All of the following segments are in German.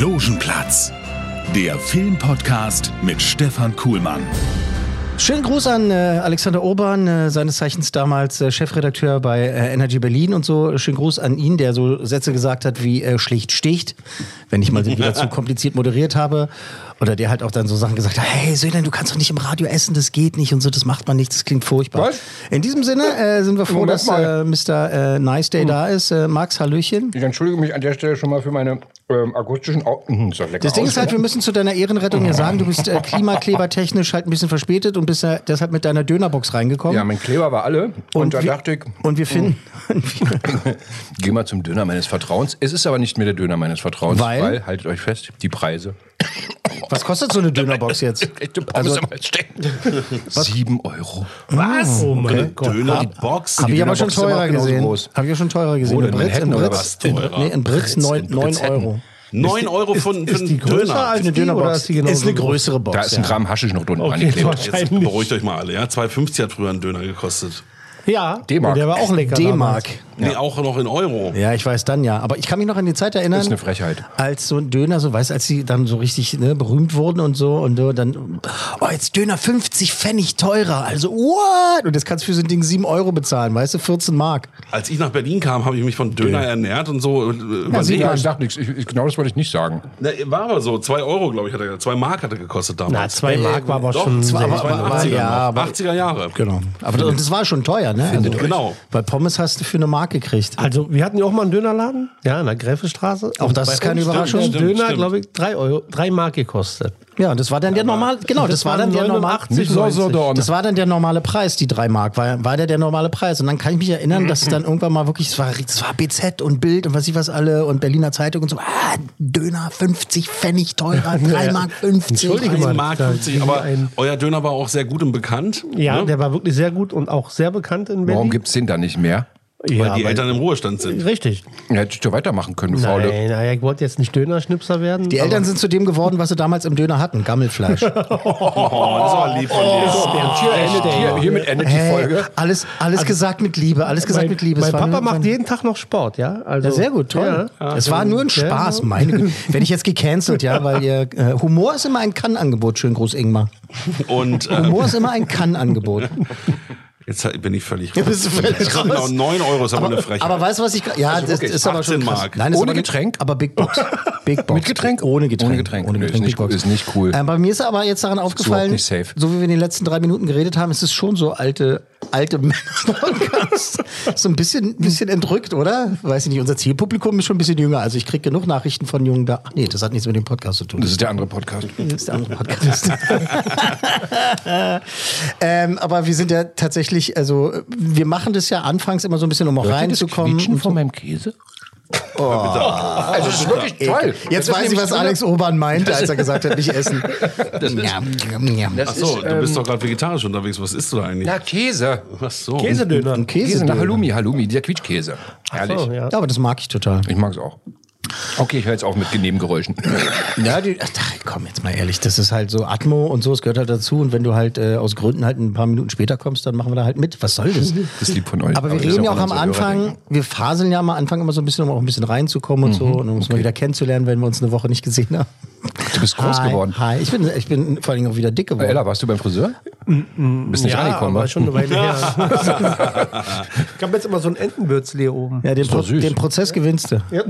Logenplatz, der Filmpodcast mit Stefan Kuhlmann. Schönen Gruß an äh, Alexander Urban, äh, seines Zeichens damals äh, Chefredakteur bei äh, Energy Berlin und so. Schönen Gruß an ihn, der so Sätze gesagt hat wie äh, schlicht sticht, wenn ich mal wieder zu kompliziert moderiert habe. Oder der halt auch dann so Sachen gesagt hat, hey Sören, du kannst doch nicht im Radio essen, das geht nicht und so, das macht man nicht, das klingt furchtbar. Was? In diesem Sinne äh, sind wir froh, dass äh, Mr. Äh, nice Day da ist. Äh, Max, Hallöchen. Ich entschuldige mich an der Stelle schon mal für meine ähm, akustischen Au doch lecker Das Ding ist halt, wir müssen zu deiner Ehrenrettung ja sagen, du bist äh, klimaklebertechnisch halt ein bisschen verspätet und bist ja deshalb mit deiner Dönerbox reingekommen. Ja, mein Kleber war alle. Und, da wir, dachte ich, und wir finden, geh mal zum Döner meines Vertrauens. Es ist aber nicht mehr der Döner meines Vertrauens, Weil? haltet euch fest, die Preise. Was kostet so eine Dönerbox jetzt? Also- am Stecken. Sieben Euro. Was? Oh mein Gott. Döner, die Box. Habe ich aber schon Dönerbox ist teurer gesehen. Habe ich ja schon teurer gesehen. In? Britz, in Britz, was? in, Teurer? nee, in Britz Britz, 9, in 9 Britzetten. Euro. 9 Euro für, ist die einen größer Döner. als Eine Dönerbox ist ist eine größere Box. Da ist ein ja. Gramm Haschisch noch drunter Okay, angeklebt. Jetzt beruhigt euch mal alle. Ja? 2,50 hat früher ein Döner gekostet. Ja, D-Mark. der war auch lecker. D-Mark. Nee, auch noch in Euro. Ja, ich weiß dann ja. Aber ich kann mich noch an die Zeit erinnern. Das ist eine Frechheit. Als so ein Döner, so weißt als sie dann so richtig ne, berühmt wurden und so und so, dann, oh, jetzt Döner 50 Pfennig teurer. Also, what? Und das kannst du für so ein Ding 7 Euro bezahlen, weißt du, 14 Mark. Als ich nach Berlin kam, habe ich mich von Döner ernährt und so. äh, Sie überlegt. sagt nichts. Ich, ich, genau das wollte ich nicht sagen. Na, war aber so. 2 Euro, glaube ich, hat er. 2 Mark hat er gekostet damals. Na, zwei Mark war aber Doch, schon zwei, aber, aber- 80er, ja, aber- 80er Jahre. Genau. Aber und das war schon teuer, ne? Also, Genau. Weil Pommes hast du für eine Mark gekriegt. Also, wir hatten ja auch mal einen Dönerladen, ja, in der Gräfestraße. Auch das ist keine Überraschung. Der Stimmt, Döner, stimmt. glaube ich, drei Euro, drei Mark gekostet. Ja, und das war dann der normal, genau, das, das war dann der normal, 89, Nicht so, so 90. da. das war dann der normale Preis, die drei Mark, war, war der der normale Preis. Und dann kann ich mich erinnern, dass es dann irgendwann mal wirklich, es war, es war BZ und Bild und was ich was alle und Berliner Zeitung und so, ah, Döner 50 Pfennig teurer, 3 Mark 50. Entschuldige mal. Mark da 50, ging aber euer Döner war auch sehr gut und bekannt. Ja, ne? der war wirklich sehr gut und auch sehr bekannt in Berlin. Warum gibt es den da nicht mehr? Ja, weil die weil- Eltern im Ruhestand sind. Richtig. Ja, hättest du weitermachen können, du Faule. Nein, naja, ich wollte jetzt nicht Dönerschnipser werden. Die Eltern sind zu dem geworden, was sie damals im Döner hatten, Gammelfleisch. Oh, das ist aber lieb von dir. Hier, endet, hier, hiermit endet die Hey, Folge. alles, alles gesagt mit Liebe, alles gesagt mein, mit Liebe. Mein war Papa macht jeden Tag noch Sport, ja? Also, Ja, sehr gut, toll. Ja. es war nur ein Spaß, Ja. meine Güte. Werde ich jetzt gecancelt, ja, weil ihr, äh, Humor ist immer ein Kann-Angebot, schön groß Ingmar. Und äh, Humor ist immer ein Kann-Angebot. jetzt bin ich völlig Ja, bist du völlig raus. Genau, 9 Euro ist aber, eine Frechheit. Aber weißt du, was ich. Ja, das wirklich, ist aber schon 18 krass. Mark. Nein, Ohne aber Getränk? Aber Big Box. Big Box. Mit Getränk? Ohne Getränk. Ohne Getränk. Ohne Getränk. ist nicht- ist nicht cool. Äh, bei mir ist aber jetzt daran aufgefallen, so wie wir in den letzten drei Minuten geredet haben, ist es schon so alte, alte Männer-Podcast. so ein bisschen, bisschen entrückt, oder? Weiß ich nicht, unser Zielpublikum ist schon ein bisschen jünger. Also ich kriege genug Nachrichten von Jungen da. Ach nee, das hat nichts mit dem Podcast zu tun. Das ist der andere Podcast. Das ist der andere Podcast. ähm, aber wir sind ja tatsächlich, also wir machen das ja anfangs immer so ein bisschen, um auch reinzukommen. und so. meinem Käse? Also das ist wirklich toll. Jetzt weiß ich, was Alex Urban meinte, als er gesagt hat, nicht essen. Das ist, Achso, du bist ähm, doch gerade vegetarisch unterwegs. Was isst du da eigentlich? Na, Käse. Ach so. Käsedöner. Ein Käse, Halloumi, Halloumi, dieser Quietschkäse. Herrlich. So, ja. Ja, aber das mag ich total. Ich mag es auch. Okay, ich höre jetzt auf mit Nebengeräuschen. Ja, die, ach, komm jetzt mal ehrlich, das ist halt so Atmo und so, es gehört halt dazu. Und wenn du halt äh, aus Gründen halt ein paar Minuten später kommst, dann machen wir da halt mit. Was soll das? Das lieb von euch. Aber wir reden ja auch am Anfang, wir faseln ja am Anfang immer so ein bisschen, um auch ein bisschen reinzukommen und so und um uns mal wieder kennenzulernen, wenn wir uns eine Woche nicht gesehen haben. Du bist groß Hi, geworden. Hi, ich bin, ich bin vor allen Dingen auch wieder dick geworden. Ella, warst du beim Friseur? Bist nicht Ja, reingekommen, aber wa? schon eine Weile her. ich habe jetzt immer so ein Entenbürzli hier oben. Ja, den, Pro süß. den Prozess gewinnst du. Ja.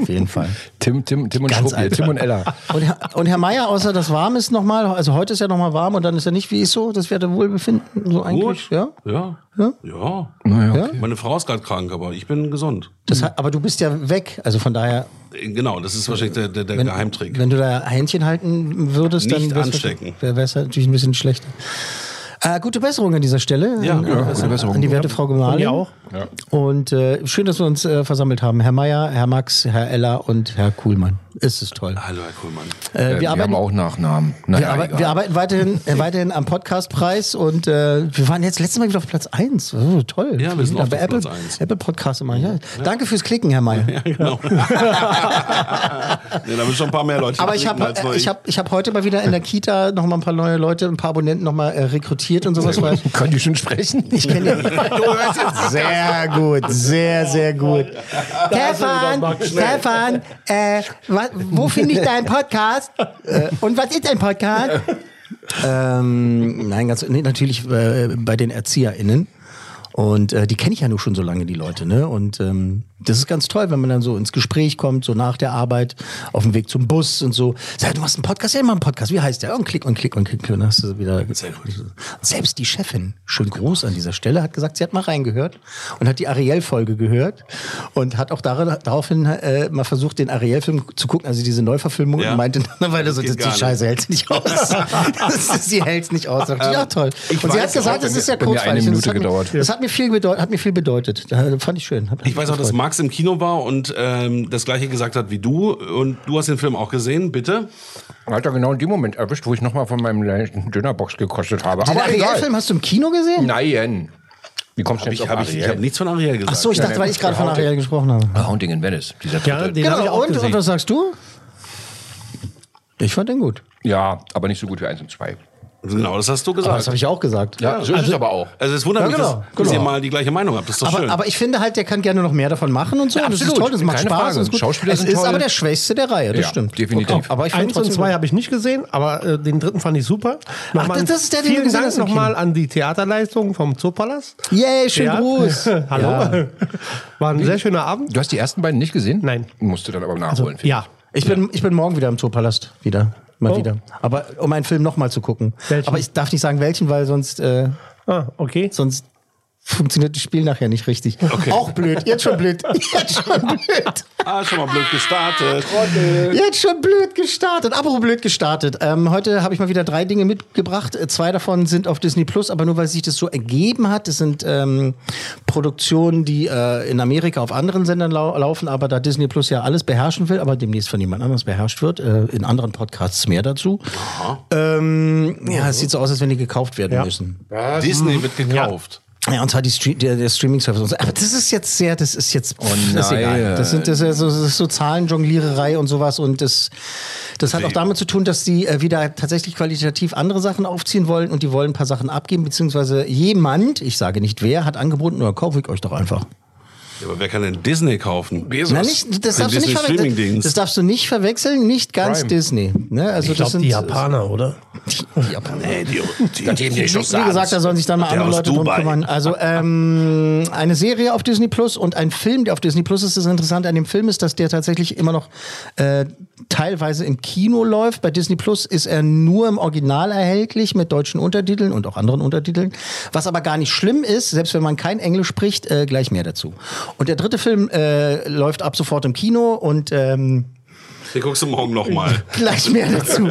Auf jeden Fall. Tim, Tim, Tim und alt. Tim und Ella. Und Herr, und Herr Meier, außer das warm ist nochmal, also heute ist ja nochmal warm und dann ist ja nicht, wie ist so, das wäre Wohlbefinden, so eigentlich, Gut. ja? Ja. Ja? Ja. Naja, okay. Meine Frau ist gerade krank, aber ich bin gesund. Das, aber du bist ja weg, also von daher, Äh, Genau, das ist wahrscheinlich der, der, der wenn, Geheimtrick. wenn du da Händchen halten würdest, Nicht dann anstecken. Wäre es natürlich ein bisschen schlechter. Äh, gute Besserung an dieser Stelle. Ja, an, ja, äh, gute Besserung. An die werte Frau Gemahlin. mir auch. Und äh, schön, dass wir uns äh, versammelt haben. Herr Meier, Herr Max, Herr Eller und Herr Kuhlmann. Ist es toll. Hallo, Herr Kuhlmann. Äh, Äh, wir, arbeiten, haben auch Nachnamen. wir, Naja, arbe egal. wir arbeiten weiterhin, äh, weiterhin am Podcastpreis und äh, wir waren jetzt letztes Mal wieder auf Platz 1. Oh, toll. Ja, wir sind auf Apple, Platz eins. Apple Podcast immer. Ja. Danke fürs Klicken, Herr Meier. Genau. nee, da sind schon ein paar mehr Leute. Aber ich habe ich hab, ich hab heute mal wieder in der Kita noch mal ein paar neue Leute, ein paar Abonnenten noch mal äh, rekrutiert und sowas. Weil Können die schon sprechen? ich kenne die. Sehr gut, sehr, sehr gut. Stefan, Stefan, äh, wa- wo finde ich deinen Podcast? Äh, und was ist ein Podcast? ähm, nein, ganz, nee, natürlich äh, bei den ErzieherInnen. Und äh, die kenne ich ja nur schon so lange, die Leute, ne? Und ähm, das ist ganz toll, wenn man dann so ins Gespräch kommt, so nach der Arbeit, auf dem Weg zum Bus und so. Sag, du machst einen Podcast, ja, immer einen Podcast. Wie heißt der? Und klick und klick und klick. Und dann hast du wieder. Selbst die Chefin, schön groß an dieser Stelle, hat gesagt, sie hat mal reingehört und hat die Ariel-Folge gehört und hat auch dar daraufhin äh, mal versucht, den Ariel-Film zu gucken, also diese Neuverfilmung, Ja. und meinte dann, weil das, Das das, geht die Scheiße hält sie nicht aus. sie hält es nicht aus. Ich, ja, toll. ich Und sie hat gesagt, es ist ja mir eine kurzweilig. Das Minute hat mir- gedauert. Das hat mir viel bedeutet. Hat mir viel bedeutet. Da fand ich schön. Hat Ich weiß auch, dass gefreut. Max im Kino war und ähm, das gleiche gesagt hat wie du. Und du hast den Film auch gesehen, bitte? Hat er genau in dem Moment erwischt, wo ich nochmal von meinem Dönerbox gekostet habe. Den. Ariel-Film hast du im Kino gesehen? Nein. Wie kommst du Ich jetzt habe auf ich, ich Ariel? hab nichts von Ariel gesagt. Ach so, ich dachte, weil ich gerade von Ariel gesprochen habe. Ah, Haunting in Venice, dieser. Ja, den habe ich Genau, auch und, und was sagst du? Ich fand den gut. Ja, aber nicht so gut wie 1 und 2. Genau, das hast du Aber gesagt. das habe ich auch gesagt. Ja, so ist es aber auch. also es wundert Ja, mich, genau, dass, dass genau. ihr mal die gleiche Meinung habt. Das ist doch Aber, schön. aber ich finde halt, der kann gerne noch mehr davon machen und so. Ja, und das ist absolut. toll, das macht Keine Spaß. Ist gut. Schauspieler es sind ist toll. aber der Schwächste der Reihe, das Ja, stimmt. definitiv. Okay. Aber ich fand Eins und zwei habe ich nicht gesehen, aber äh, den dritten fand ich super. Nochmal das- das ist der, den vielen gesehen Dank nochmal an die Theaterleistung vom Zoopalast. Yay, schönen Ja. Gruß. Hallo. War ein sehr schöner Abend. Du hast die ersten beiden nicht gesehen? Nein. Musst du dann aber nachholen. finde Ja. Ich bin, ich bin morgen wieder im Zoopalast. Wieder. Mal Oh. wieder. Aber um einen Film nochmal zu gucken. Welchen? Aber ich darf nicht sagen welchen, weil sonst, äh, Ah, okay. sonst funktioniert das Spiel nachher nicht richtig. Auch blöd. Jetzt schon blöd. Jetzt schon blöd. ah, schon mal blöd gestartet. Jetzt schon blöd gestartet. Apropos blöd gestartet. Ähm, heute habe ich mal wieder drei Dinge mitgebracht. Äh, Zwei davon sind auf Disney Plus, aber nur weil sich das so ergeben hat. Das sind ähm, Produktionen, die äh, in Amerika auf anderen Sendern lau laufen, aber da Disney Plus ja alles beherrschen will, aber demnächst von jemand anderes beherrscht wird. Äh, in anderen Podcasts mehr dazu. Ähm, ja, es sieht so aus, als wenn die gekauft werden Ja. müssen. Disney wird gekauft. Ja, und zwar die Stre der, der Streaming-Service. und so. Aber das ist jetzt sehr, das ist jetzt, pff, Oh das ist egal. Das sind das ist so, das ist so Zahlenjongliererei und sowas und das, das hat auch damit zu tun, dass die äh, wieder tatsächlich qualitativ andere Sachen aufziehen wollen und die wollen ein paar Sachen abgeben, beziehungsweise jemand, ich sage nicht wer, hat angeboten, oder kaufe ich euch doch einfach. Ja, aber wer kann denn Disney kaufen? Na, nicht, das, darfst du nicht Disney verwechseln. Streamingdienst. das darfst du nicht verwechseln, nicht ganz Prime. Disney. Ne? Also Ich das glaube, sind die Japaner, oder? Die Japaner. Nee, die, die, geben die nicht Wie, wie gesagt, da sollen sich dann mal Der andere Leute drum kümmern. Also ähm, eine Serie auf Disney Plus und ein Film, der auf Disney Plus ist. Das Interessante an dem Film ist, dass der tatsächlich immer noch äh, teilweise im Kino läuft. Bei Disney Plus ist er nur im Original erhältlich mit deutschen Untertiteln und auch anderen Untertiteln. Was aber gar nicht schlimm ist, selbst wenn man kein Englisch spricht, äh, gleich mehr dazu. Und der dritte Film äh, läuft ab sofort im Kino und ähm, Den guckst du morgen nochmal. Gleich mehr dazu.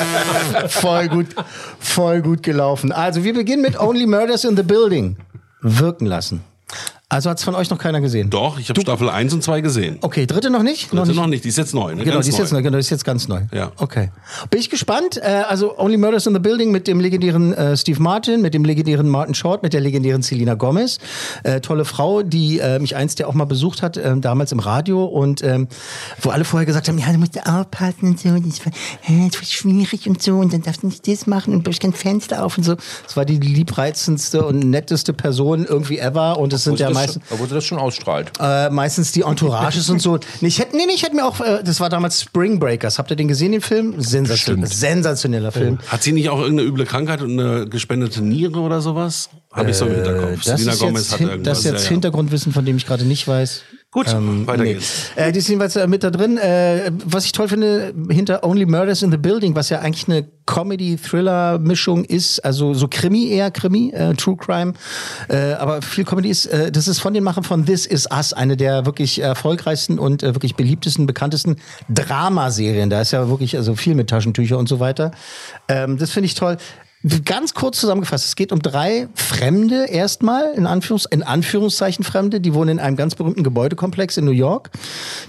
voll gut, voll gut gelaufen. Also wir beginnen mit Only Murders in the Building. Wirken lassen. Also hat es von euch noch keiner gesehen? Doch, ich habe Staffel 1 und 2 gesehen. Okay, dritte noch nicht? Dritte noch nicht, die ist jetzt neu. Ne? Genau, Ganz die ist jetzt neu. neu, genau, die ist jetzt ganz neu. Ja. Okay. Bin ich gespannt. Äh, also Only Murders in the Building mit dem legendären äh, Steve Martin, mit dem legendären Martin Short, mit der legendären Selena Gomez. Äh, tolle Frau, die mich einst ja auch mal besucht hat, äh, damals im Radio und ähm, wo alle vorher gesagt haben, ja, du musst aufpassen und so, das war, das war schwierig und so und dann darfst du nicht das machen und durch kein Fenster auf und so. Das war die liebreizendste und netteste Person irgendwie ever und es sind ja meistens schon- Obwohl sie das schon ausstrahlt. äh, meistens die Entourages und so. Nee, ich hätte, nee, nee, ich hätte mir auch, äh, das war damals Spring Breakers. Habt ihr den gesehen, den Film? Sensation, sensationeller Film. Hat sie nicht auch irgendeine üble Krankheit und eine gespendete Niere oder sowas? Habe ich so im Hinterkopf. Äh, Das ist, Gomez jetzt, hat hin, irgendwas. das ist jetzt ja, ja. Hintergrundwissen, von dem ich gerade nicht weiß. Gut, weiter Nee. geht's. Äh, die ist jedenfalls äh, mit da drin. Äh, was ich toll finde, hinter Only Murders in the Building, was ja eigentlich eine Comedy-Thriller-Mischung ist, also so Krimi eher, Krimi, äh, True Crime, äh, aber viel Comedy ist, äh, das ist von den Machern von This Is Us, eine der wirklich erfolgreichsten und äh, wirklich beliebtesten, bekanntesten Dramaserien. Da ist ja wirklich also viel mit Taschentücher und so weiter. Ähm, das finde ich toll. Ganz kurz zusammengefasst, es geht um drei Fremde erstmal, in, Anführungs in Anführungszeichen Fremde, die wohnen in einem ganz berühmten Gebäudekomplex in New York,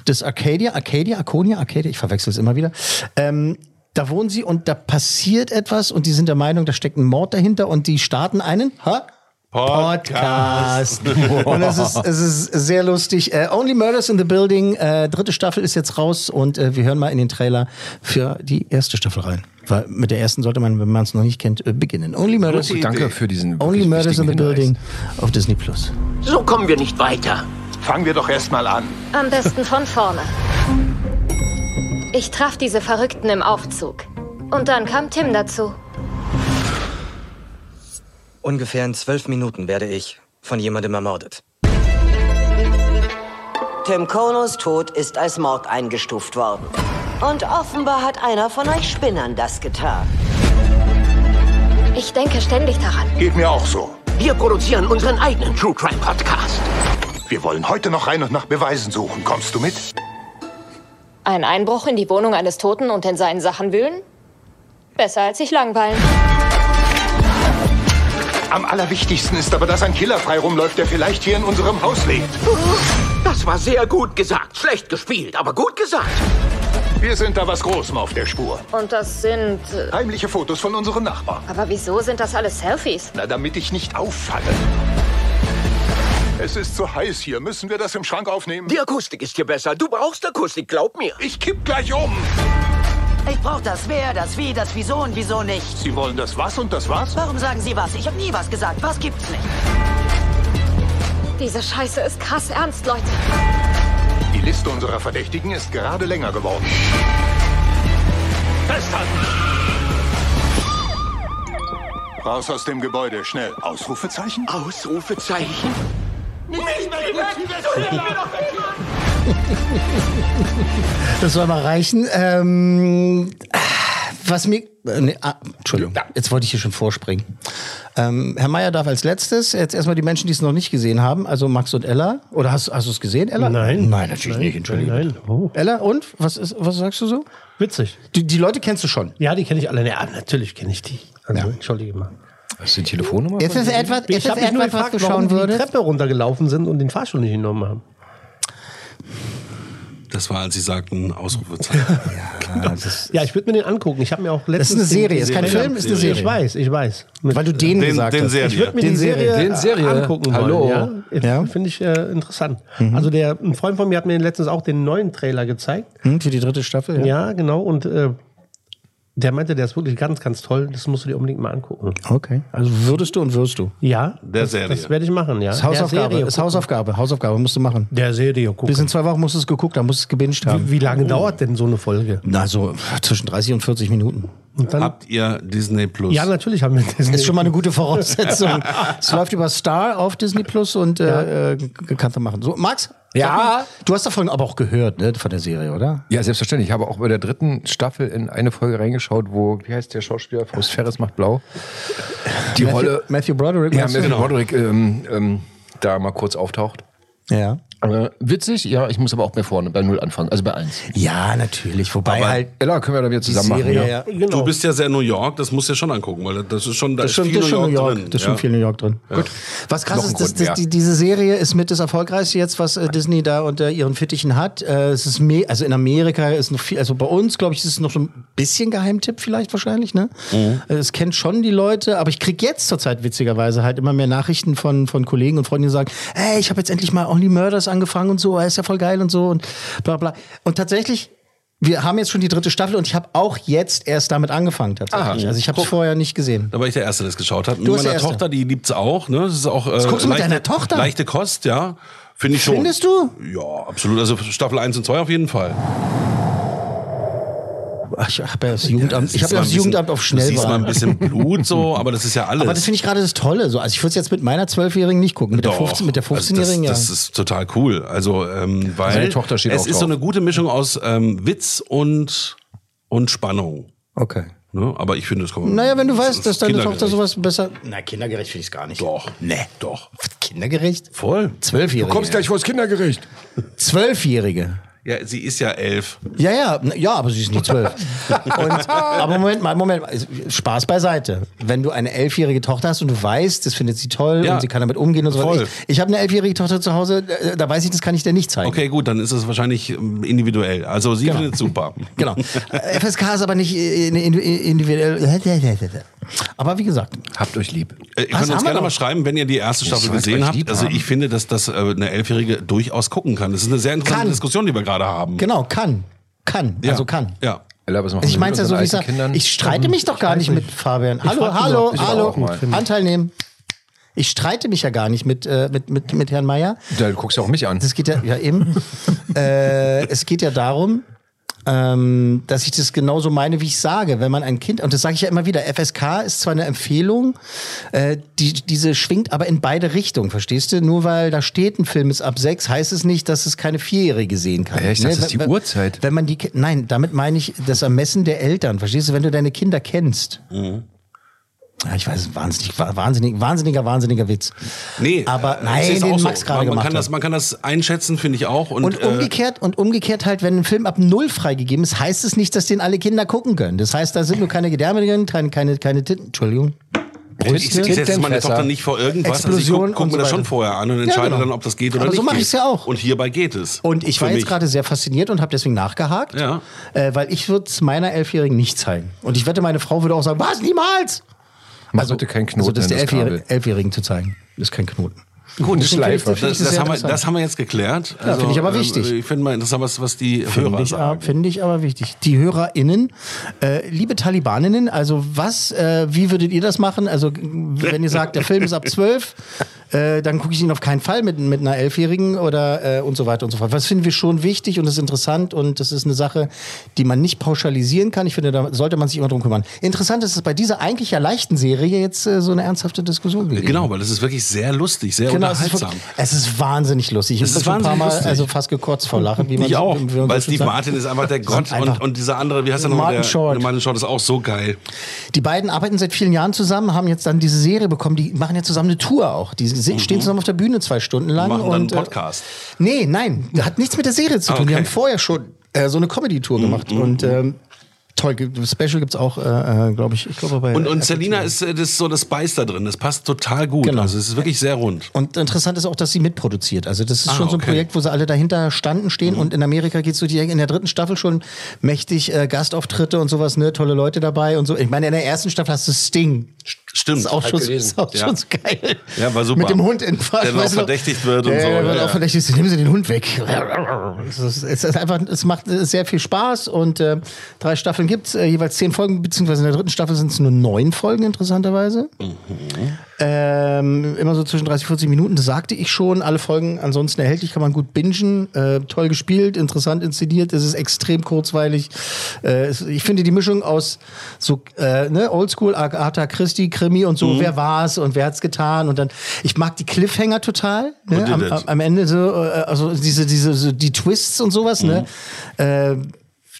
das Arcadia, Arcadia, Arconia, Arcadia, ich verwechsel es immer wieder. Ähm, da wohnen sie und da passiert etwas und die sind der Meinung, da steckt ein Mord dahinter und die starten einen, ha? Podcast. und es ist, es ist sehr lustig. Äh, Only Murders in the Building, äh, dritte Staffel ist jetzt raus und äh, wir hören mal in den Trailer für die erste Staffel rein. Weil mit der ersten sollte man, wenn man es noch nicht kennt, äh, beginnen. Only Murders, danke für diesen Only Murders in the Hinweis. Building auf Disney Plus. So kommen wir nicht weiter. Fangen wir doch erstmal an. Am besten von vorne. Ich traf diese Verrückten im Aufzug. Und dann kam Tim dazu. Ungefähr in zwölf Minuten werde ich von jemandem ermordet. Tim Konos Tod ist als Mord eingestuft worden. Und offenbar hat einer von euch Spinnern das getan. Ich denke ständig daran. Geht mir auch so. Wir produzieren unseren eigenen True Crime Podcast. Wir wollen heute noch rein und nach Beweisen suchen. Kommst du mit? Ein Einbruch in die Wohnung eines Toten und in seinen Sachen wühlen? Besser als sich langweilen. Am allerwichtigsten ist aber, dass ein Killer frei rumläuft, der vielleicht hier in unserem Haus lebt. Das war sehr gut gesagt. Schlecht gespielt, aber gut gesagt. Wir sind da was Großem auf der Spur. Und das sind. äh, Heimliche Fotos von unseren Nachbarn. Aber wieso sind das alles Selfies? Na, damit ich nicht auffalle. Es ist zu heiß hier. Müssen wir das im Schrank aufnehmen? Die Akustik ist hier besser. Du brauchst Akustik, glaub mir. Ich kipp gleich um. Ich brauche das Wer, das Wie, das Wieso und Wieso nicht. Sie wollen das was und das was? Warum sagen Sie was? Ich habe nie was gesagt. Was gibt's nicht? Diese Scheiße ist krass ernst, Leute. Die Liste unserer Verdächtigen ist gerade länger geworden. Festhalten! Raus aus dem Gebäude, schnell. Ausrufezeichen? Ausrufezeichen. Das soll mal reichen. Ähm, was mir. Äh, nee, ah, Entschuldigung, jetzt wollte ich hier schon vorspringen. Ähm, Herr Meier darf als letztes jetzt erstmal die Menschen, die es noch nicht gesehen haben, also Max und Ella. Oder hast, hast du es gesehen, Ella? Nein. Nein, natürlich nicht, Entschuldigung. Nein, nein. Oh. Ella, und? Was, ist, was sagst du so? Witzig. Die, die Leute kennst du schon. Ja, die kenne ich alle. Ja, natürlich kenne ich die. Also, entschuldige mal. Was ist die Telefonnummer? Jetzt ist etwas, jetzt Ich habe mich nur was gefragt, du warum schauen die. Treppe runtergelaufen sind und den Fahrstuhl nicht genommen haben. Das war, als sie sagten, Ausrufezeichen. Ja, ich würde mir den angucken. Ich habe mir auch Das letztens... ist eine Serie, ist kein Film, ist eine Serie. Ich weiß, ich weiß. Mit- Weil du den, Den- gesagt den hast. Serie. Ich würde mir Den die Serie, Serie. Den Serie. angucken Hallo. wollen. Ja? Ja. Mhm. Finde ich äh, interessant. Also der, ein Freund von mir hat mir letztens auch den neuen Trailer gezeigt. Hm, für die dritte Staffel, ja. Ja, genau. Und äh, der meinte, der ist wirklich ganz, ganz toll. Das musst du dir unbedingt mal angucken. Okay. Also würdest du und wirst du. Ja, Der das, Serie. das werde ich machen, ja. Das ist Hausaufgabe. Der Serie ist. Hausaufgabe. Hausaufgabe musst du machen. Der Serie gucken. Bis in zwei Wochen musst du es geguckt haben, musst du es gebinged haben. Wie, wie lange dauert denn so eine Folge? Na, so zwischen 30 und 40 Minuten. Und dann, Habt ihr Disney Plus? ja, natürlich haben wir das. Ist schon mal eine gute Voraussetzung. es läuft über Star auf Disney Plus und äh, äh, kannst du machen. So, Max? Ja? Du hast davon aber auch gehört, ne, von der Serie, oder? Ja, selbstverständlich. Ich habe auch bei der dritten Staffel in eine Folge reingeschaut, wo, wie heißt der Schauspieler? Faust Ferris macht blau. Die Matthew, Rolle. Matthew Broderick. Ja? Matthew Broderick ähm, ähm, da mal kurz auftaucht. ja. Äh, witzig, ja, ich muss aber auch bei vorne, bei Null anfangen, also bei eins. Ja, natürlich. Wobei Aber halt Ella, können wir da wieder zusammen machen. Serie, Ja. ja. Du bist ja sehr New York, das musst du ja schon angucken, weil das ist schon, da Das ist ist schon, viel das New York, drin. das ist schon viel New York drin. Gut. Was krass ist, dass, Grund dass mehr. die, diese Serie ist mit das erfolgreichste jetzt, was äh, Disney da unter ihren Fittichen hat. Äh, es ist me also in Amerika ist noch viel, also bei uns glaube ich, ist es noch so ein bisschen Geheimtipp vielleicht wahrscheinlich, ne? Mhm. Es kennt schon die Leute, aber ich krieg jetzt zurzeit witzigerweise halt immer mehr Nachrichten von von Kollegen und Freunden, die sagen, ey, ich habe jetzt endlich mal Only Murders angefangen und so, ist ja voll geil und so und bla bla. Und tatsächlich wir haben jetzt schon die dritte Staffel und ich habe auch jetzt erst damit angefangen tatsächlich. Aha. also ich habe es vorher nicht gesehen. Da war ich der Erste, der es geschaut hat. Mit Du meiner Erste. Tochter, die liebt's auch. Ne? Das ist auch äh, guckst du mit deiner Tochter? Leichte Kost, ja. Finde ich schon. Findest du? Ja, absolut. Also Staffel 1 und 2 auf jeden Fall. Ich habe ja das Jugendamt, ich habe ja das bisschen- Jugendamt auf Du siehst mal ein Schnellwahl. bisschen Blut so, aber das ist ja alles. Aber das finde ich gerade das Tolle. So. Also ich würde es jetzt mit meiner Zwölfjährigen nicht gucken. Mit der, Doch. 15, mit der Also 15-Jährigen, das, ja. das ist total cool. Also, ähm, weil Seine Tochter steht es auch ist so eine gute Mischung aus ähm, Witz und, und Spannung. okay. Ne? Aber ich finde, das kann man. Naja, wenn du weißt, dass deine Tochter sowas besser. Na, kindergerecht finde ich es gar nicht. Doch. Nee. Doch. Kindergerecht? Voll. Zwölfjährige. Du kommst gleich vors Kindergericht. Zwölfjährige. Ja, sie ist ja elf. Ja, ja, ja, aber sie ist nicht zwölf. Und, aber Moment mal, Moment mal. Spaß beiseite. Wenn du eine elfjährige Tochter hast und du weißt, das findet sie toll Ja. und sie kann damit umgehen und so weiter. Ich, ich habe eine elfjährige Tochter zu Hause, äh, da weiß ich, das kann ich dir nicht zeigen. Okay, gut, dann ist es wahrscheinlich ähm, individuell. Also sie findet es super. Genau. Äh, FSK ist aber nicht äh, indi- individuell. Aber wie gesagt. Habt euch lieb. Äh, Ihr könnt uns gerne mal schreiben, wenn ihr die erste Staffel gesehen habt. Also ich finde, dass das äh, eine Elfjährige durchaus gucken kann. Das ist eine sehr interessante Kann. Diskussion, die wir gerade haben. Genau, kann. Kann. Ja. Also kann. Ja. Ich wir meine mit ja so, wie ich sage, ich streite mich doch gar nicht mit Fabian. Hallo, hallo, hallo. Anteil nehmen. Ich streite mich ja gar nicht mit, äh, mit, mit, mit Herrn Meier. Da, du guckst ja auch mich an. Das geht ja, ja eben. äh, es geht ja darum, ähm, dass ich das genauso meine, wie ich sage. Wenn man ein Kind, und das sage ich ja immer wieder, FSK ist zwar eine Empfehlung, äh, die, diese schwingt aber in beide Richtungen, verstehst du? Nur weil da steht, ein Film ist ab sechs, heißt es nicht, dass es keine Vierjährige sehen kann. Ja, ich dachte, das ist die Uhrzeit. Wenn man die, nein, damit meine ich das Ermessen der Eltern, verstehst du? Wenn du deine Kinder kennst. Ja, ich weiß, wahnsinnig, wahnsinnig, wahnsinniger, wahnsinniger Witz. Nee, aber äh, nein, es den auch so. Max gerade man, man gemacht kann das. Man kann das einschätzen, finde ich auch. Und, Und äh, umgekehrt, und umgekehrt halt, wenn ein Film ab null freigegeben ist, heißt es nicht, dass den alle Kinder gucken können. Das heißt, da sind nur keine Gedärme drin, keine, keine, keine Titten, Entschuldigung. ich, ich setze meine. Tochter nicht vor irgendwas. Also ich Explosion gucke guck mir so das schon vorher an und Ja, entscheide genau. dann, ob das geht oder Aber so nicht. mache geht. ich's ja auch. Und hierbei geht es. Und ich war jetzt mich. gerade sehr fasziniert und habe deswegen nachgehakt, Ja. äh, weil ich würde es meiner Elfjährigen nicht zeigen. Und ich wette, meine Frau würde auch sagen, was, niemals? Mach bitte keinen Knoten Also das in der das. Elfjährigen, Elfjährigen zu zeigen, ist kein Knoten. Gut, Schleife. Das, das, sehr haben wir, das haben wir jetzt geklärt. Also, Ja, finde ich aber wichtig. Ich finde mal interessant, was, was die Finde Hörer ich, sagen. finde ich aber wichtig. Die HörerInnen, äh, liebe Talibaninnen, also was, äh, wie würdet ihr das machen? Also, wenn ihr sagt, der Film ist ab 12, äh, dann gucke ich ihn auf keinen Fall mit, mit einer Elfjährigen oder äh, und so weiter und so fort. Was finden wir schon wichtig und das ist interessant und das ist eine Sache, die man nicht pauschalisieren kann. Ich finde, da sollte man sich immer drum kümmern. Interessant ist, dass bei dieser eigentlich ja leichten Serie jetzt äh, so eine ernsthafte Diskussion gegeben Genau, weil das ist wirklich sehr lustig, sehr Genau, es ist, unterhaltsam. es ist wahnsinnig lustig. Es Ich ist bin schon ein paar Mal lustig. also fast gekotzt vor Lachen. Wie man ich so- auch, so weil Steve sagt. Martin ist einfach der Gott und, und dieser andere, wie heißt der noch? Martin Short. Martin Short ist auch so geil. Die beiden arbeiten seit vielen Jahren zusammen, haben jetzt dann diese Serie bekommen. Die machen jetzt zusammen eine Tour auch. Die se- stehen zusammen auf der Bühne zwei Stunden lang. Mhm. Machen dann einen und, äh, Podcast. Nee, nein, hat nichts mit der Serie zu Ah, tun. Die okay. Mhm, haben vorher schon äh, so eine Comedy-Tour gemacht. Und ähm, toll, gibt- Special gibt's auch, äh, glaube ich. ich glaube bei Und, und Selina ist äh, das ist so das Spice da drin. Das passt total gut. Genau. Also es ist wirklich sehr rund. Und interessant ist auch, dass sie mitproduziert. Also das ist Ah, schon so ein okay. Projekt, wo sie alle dahinter standen, stehen. Und in Amerika geht's so direkt in der dritten Staffel schon mächtig äh, Gastauftritte und sowas, ne? Tolle Leute dabei und so. Ich meine, in der ersten Staffel hast du Sting. Stimmt. Das ist auch, schon, ist auch Ja. schon so geil. Ja, war super. Mit dem Hund in Der dann auch du noch? verdächtigt wird und ja, so. Wird Ja, auch verdächtigt. Nehmen Sie den Hund weg. Es ist, es ist einfach, es macht sehr viel Spaß und äh, drei Staffeln gibt's, äh, jeweils zehn Folgen, beziehungsweise in der dritten Staffel sind es nur neun Folgen, interessanterweise. Ähm, immer so zwischen 30 40 Minuten, das sagte ich schon. Alle Folgen ansonsten erhältlich, kann man gut bingen. Äh, toll gespielt, interessant inszeniert. Es ist extrem kurzweilig. Äh, es, ich finde die Mischung aus so äh, ne, Oldschool, Agatha Christie, Krimi und so, Mhm. wer war's und wer hat's getan und dann. Ich mag die Cliffhanger total. Ne? Am, am, Ende so, äh, also diese, diese, so die Twists und sowas, ne? Mhm. Äh,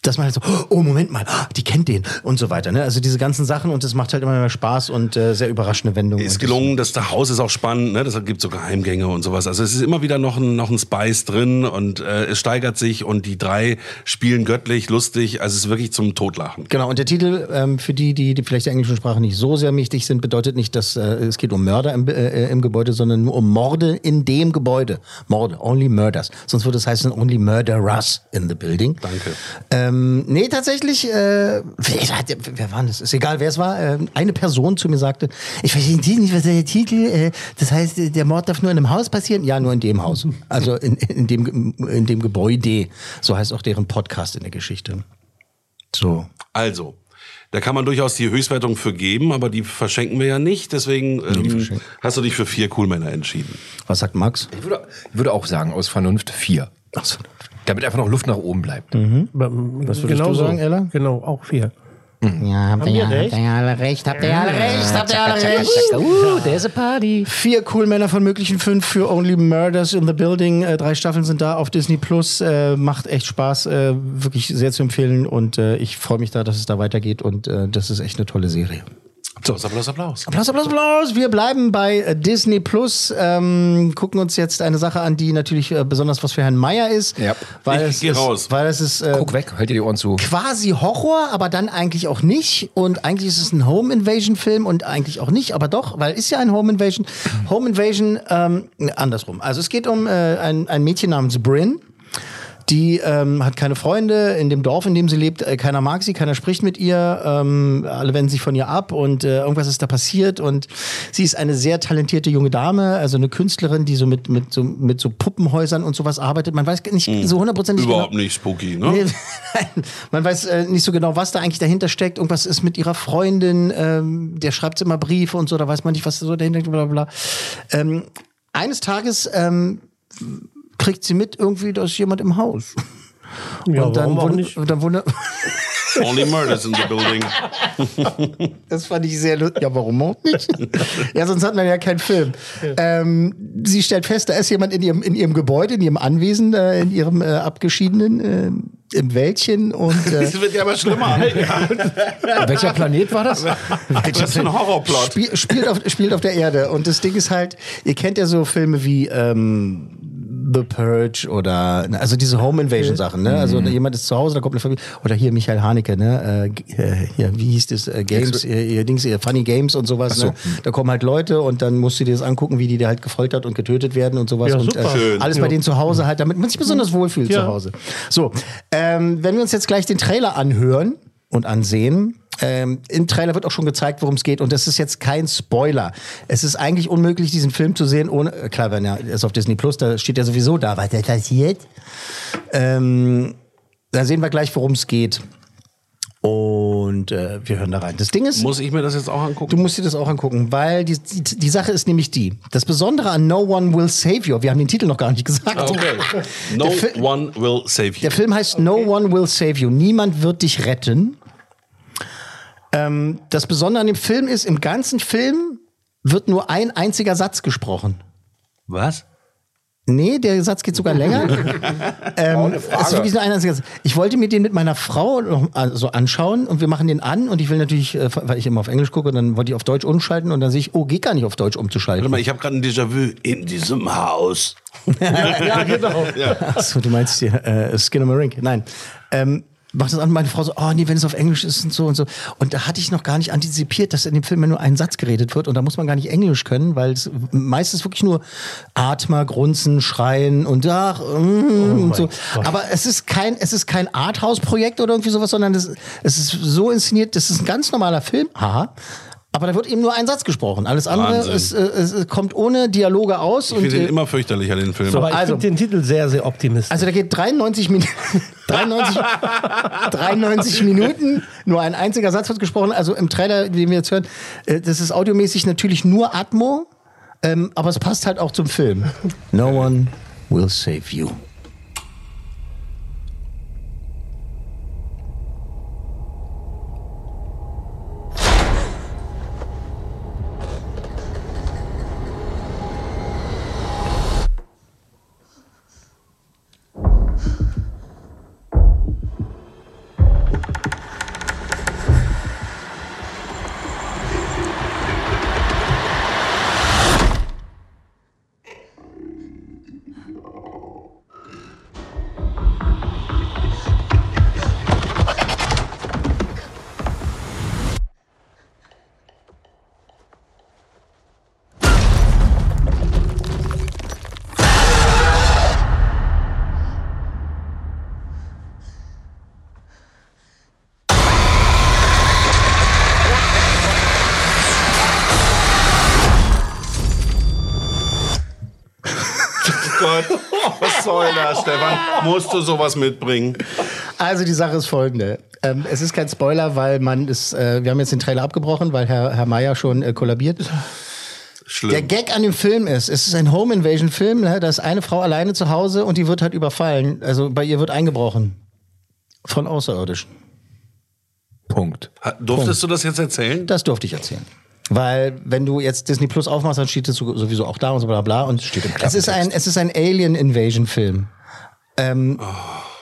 dass man halt so, oh, Moment mal, ah, die kennt den und so weiter. Ne? Also diese ganzen Sachen und das macht halt immer mehr Spaß und äh, sehr überraschende Wendungen. Ist gelungen, das Haus ist auch spannend, ne? Deshalb gibt es so Geheimgänge und sowas. Also es ist immer wieder noch ein, noch ein Spice drin und äh, es steigert sich und die drei spielen göttlich, lustig. Also es ist wirklich zum Totlachen. Genau, und der Titel, ähm, für die, die, die vielleicht der englischen Sprache nicht so sehr mächtig sind, bedeutet nicht, dass äh, es geht um Mörder im, äh, im Gebäude, sondern nur um Morde in dem Gebäude. Morde, only murders. Sonst würde es heißen, only murderers in the building. Danke. Ähm, nee, tatsächlich, äh, wer, wer war das? Ist egal, wer es war. Ähm, eine Person zu mir sagte, ich verstehe nicht, was der Titel, äh, das heißt, äh, der Mord darf nur in einem Haus passieren? Ja, nur in dem Haus. Also in, in, dem, in dem Gebäude. So heißt auch deren Podcast in der Geschichte. So. Also, da kann man durchaus die Höchstwertung für geben, aber die verschenken wir ja nicht. Deswegen ähm, hast du dich für vier Coolmänner entschieden. Was sagt Max? Ich würde, ich würde auch sagen, aus Vernunft vier. Achso. Damit einfach noch Luft nach oben bleibt. Was würdest du sagen, Ella? Genau, auch vier. Ja, habt Haben wir recht? ihr alle recht, habt ihr alle recht, habt ihr alle recht. Uh, there's a party. Vier cool Männer von möglichen fünf für Only Murders in the Building. Äh, drei Staffeln sind da auf Disney Plus. Äh, macht echt Spaß, äh, wirklich sehr zu empfehlen. Und äh, ich freue mich da, dass es da weitergeht. Und äh, das ist echt eine tolle Serie. Applaus, Applaus, Applaus. Applaus, Applaus, Applaus. Wir bleiben bei äh, Disney Plus, ähm, gucken uns jetzt eine Sache an, die natürlich äh, besonders was für Herrn Meier ist. Ja. Weil Ich es geh ist, raus. Weil es ist äh, Guck weg, halt dir die Ohren zu. quasi Horror, aber dann eigentlich auch nicht. Und eigentlich ist es ein Home Invasion Film und eigentlich auch nicht, aber doch, weil ist ja ein Home Invasion. Home Invasion, ähm, andersrum. Also es geht um äh, ein, ein Mädchen namens Bryn. Die ähm, hat keine Freunde in dem Dorf, in dem sie lebt. Äh, keiner mag sie, keiner spricht mit ihr. Ähm, alle wenden sich von ihr ab und äh, irgendwas ist da passiert. Und sie ist eine sehr talentierte junge Dame, also eine Künstlerin, die so mit, mit, so, mit so Puppenhäusern und sowas arbeitet. Man weiß nicht so hundertprozentig Hm. Überhaupt genau. nicht spooky, ne? Nee, man weiß äh, nicht so genau, was da eigentlich dahinter steckt. Irgendwas ist mit ihrer Freundin, ähm, der schreibt immer Briefe und so, da weiß man nicht, was so dahinter steckt, bla bla bla. Ähm, eines Tages ähm, kriegt sie mit, irgendwie, da ist jemand im Haus. Ja, und dann warum auch wund- nicht? Dann wund- Only murders in the building. Das fand ich sehr lustig. Ja, warum auch nicht? ja, sonst hat man ja keinen Film. Ähm, sie stellt fest, da ist jemand in ihrem, in ihrem Gebäude, in ihrem Anwesen, äh, in ihrem äh, abgeschiedenen, äh, im Wäldchen und äh, Das wird ja immer schlimmer. Welcher Planet war das? Was für ein Horrorplot. Spiel, spielt, auf, spielt auf der Erde. Und das Ding ist halt, ihr kennt ja so Filme wie ähm, The Purge oder also diese Home Invasion Sachen, ne? Also jemand ist zu Hause, da kommt eine Familie oder hier Michael Haneke, ne? Äh, äh, hier, wie hieß das? Äh, Games, ihr, ihr Dings, ihr Funny Games und sowas. Ne? Da kommen halt Leute und dann musst du dir das angucken, wie die da halt gefoltert und getötet werden und sowas. Ja, und super. Schön. alles bei Ja. denen zu Hause halt, damit man sich besonders wohlfühlt Ja. zu Hause. So, ähm, wenn wir uns jetzt gleich den Trailer anhören und ansehen. Ähm, Im Trailer wird auch schon gezeigt, worum es geht. Und das ist jetzt kein Spoiler. Es ist eigentlich unmöglich, diesen Film zu sehen, ohne. äh, Klar, wenn er ist auf Disney Plus, da steht ja sowieso da, was da passiert. Ähm, da sehen wir gleich, worum es geht. Und äh, wir hören da rein. Das Ding ist. Muss ich mir das jetzt auch angucken? Du musst dir das auch angucken, weil die, die, die Sache ist nämlich die. Das Besondere an No One Will Save You, wir haben den Titel noch gar nicht gesagt. Okay. No one will save you. Der Film heißt No One Will Save You. Niemand wird dich retten. Ähm, das Besondere an dem Film ist, im ganzen Film wird nur ein einziger Satz gesprochen. Was? Nee, der Satz geht sogar länger. ähm, es ist wirklich nur ein einziger Satz. Ich wollte mir den mit meiner Frau noch so anschauen und wir machen den an und ich will natürlich, äh, weil ich immer auf Englisch gucke, dann wollte ich auf Deutsch umschalten und dann sehe ich, oh, geht gar nicht auf Deutsch umzuschalten. Warte mal, ich habe gerade ein Déjà-vu. In diesem Haus. Ja, genau. Achso, du meinst hier äh, Skinnamarink. Nein. Ähm, macht das an, meine Frau so, oh nee, wenn es auf Englisch ist und so und so. Und da hatte ich noch gar nicht antizipiert, dass in dem Film nur ein Satz geredet wird und da muss man gar nicht Englisch können, weil es meistens wirklich nur Atmer, Grunzen, Schreien und ach, mm, und so. Aber es ist kein, es ist kein Arthouse-Projekt oder irgendwie sowas, sondern es, es ist so inszeniert, das ist ein ganz normaler Film. Haha. Aber da wird eben nur ein Satz gesprochen. Alles andere ist, äh, es, kommt ohne Dialoge aus. Ich finde den äh, immer fürchterlicher, den Film. Aber ich Also- finde den Titel sehr, sehr optimistisch. also da geht 93 Minuten. 93, 93 Minuten, nur ein einziger Satz wird gesprochen. Also im Trailer, den wir jetzt hören, äh, das ist audiomäßig natürlich nur Atmo, ähm, aber es passt halt auch zum Film. No one will save you. Das, Stefan? Musst du sowas mitbringen? Also die Sache ist folgende. Ähm, es ist kein Spoiler, weil man ist, äh, wir haben jetzt den Trailer abgebrochen, weil Herr, Herr Meier schon äh, kollabiert. Schlimm. Der Gag an dem Film ist, es ist ein Home Invasion Film, ne? da ist eine Frau alleine zu Hause und die wird halt überfallen. Also bei ihr wird eingebrochen. Von Außerirdischen. Punkt. Ha- Durftest du das jetzt erzählen? Das durfte ich erzählen. Weil, wenn du jetzt Disney Plus aufmachst, dann steht es so- sowieso auch da und so bla bla. Und Steht im es ist ein, es ist ein Alien Invasion Film. Ähm,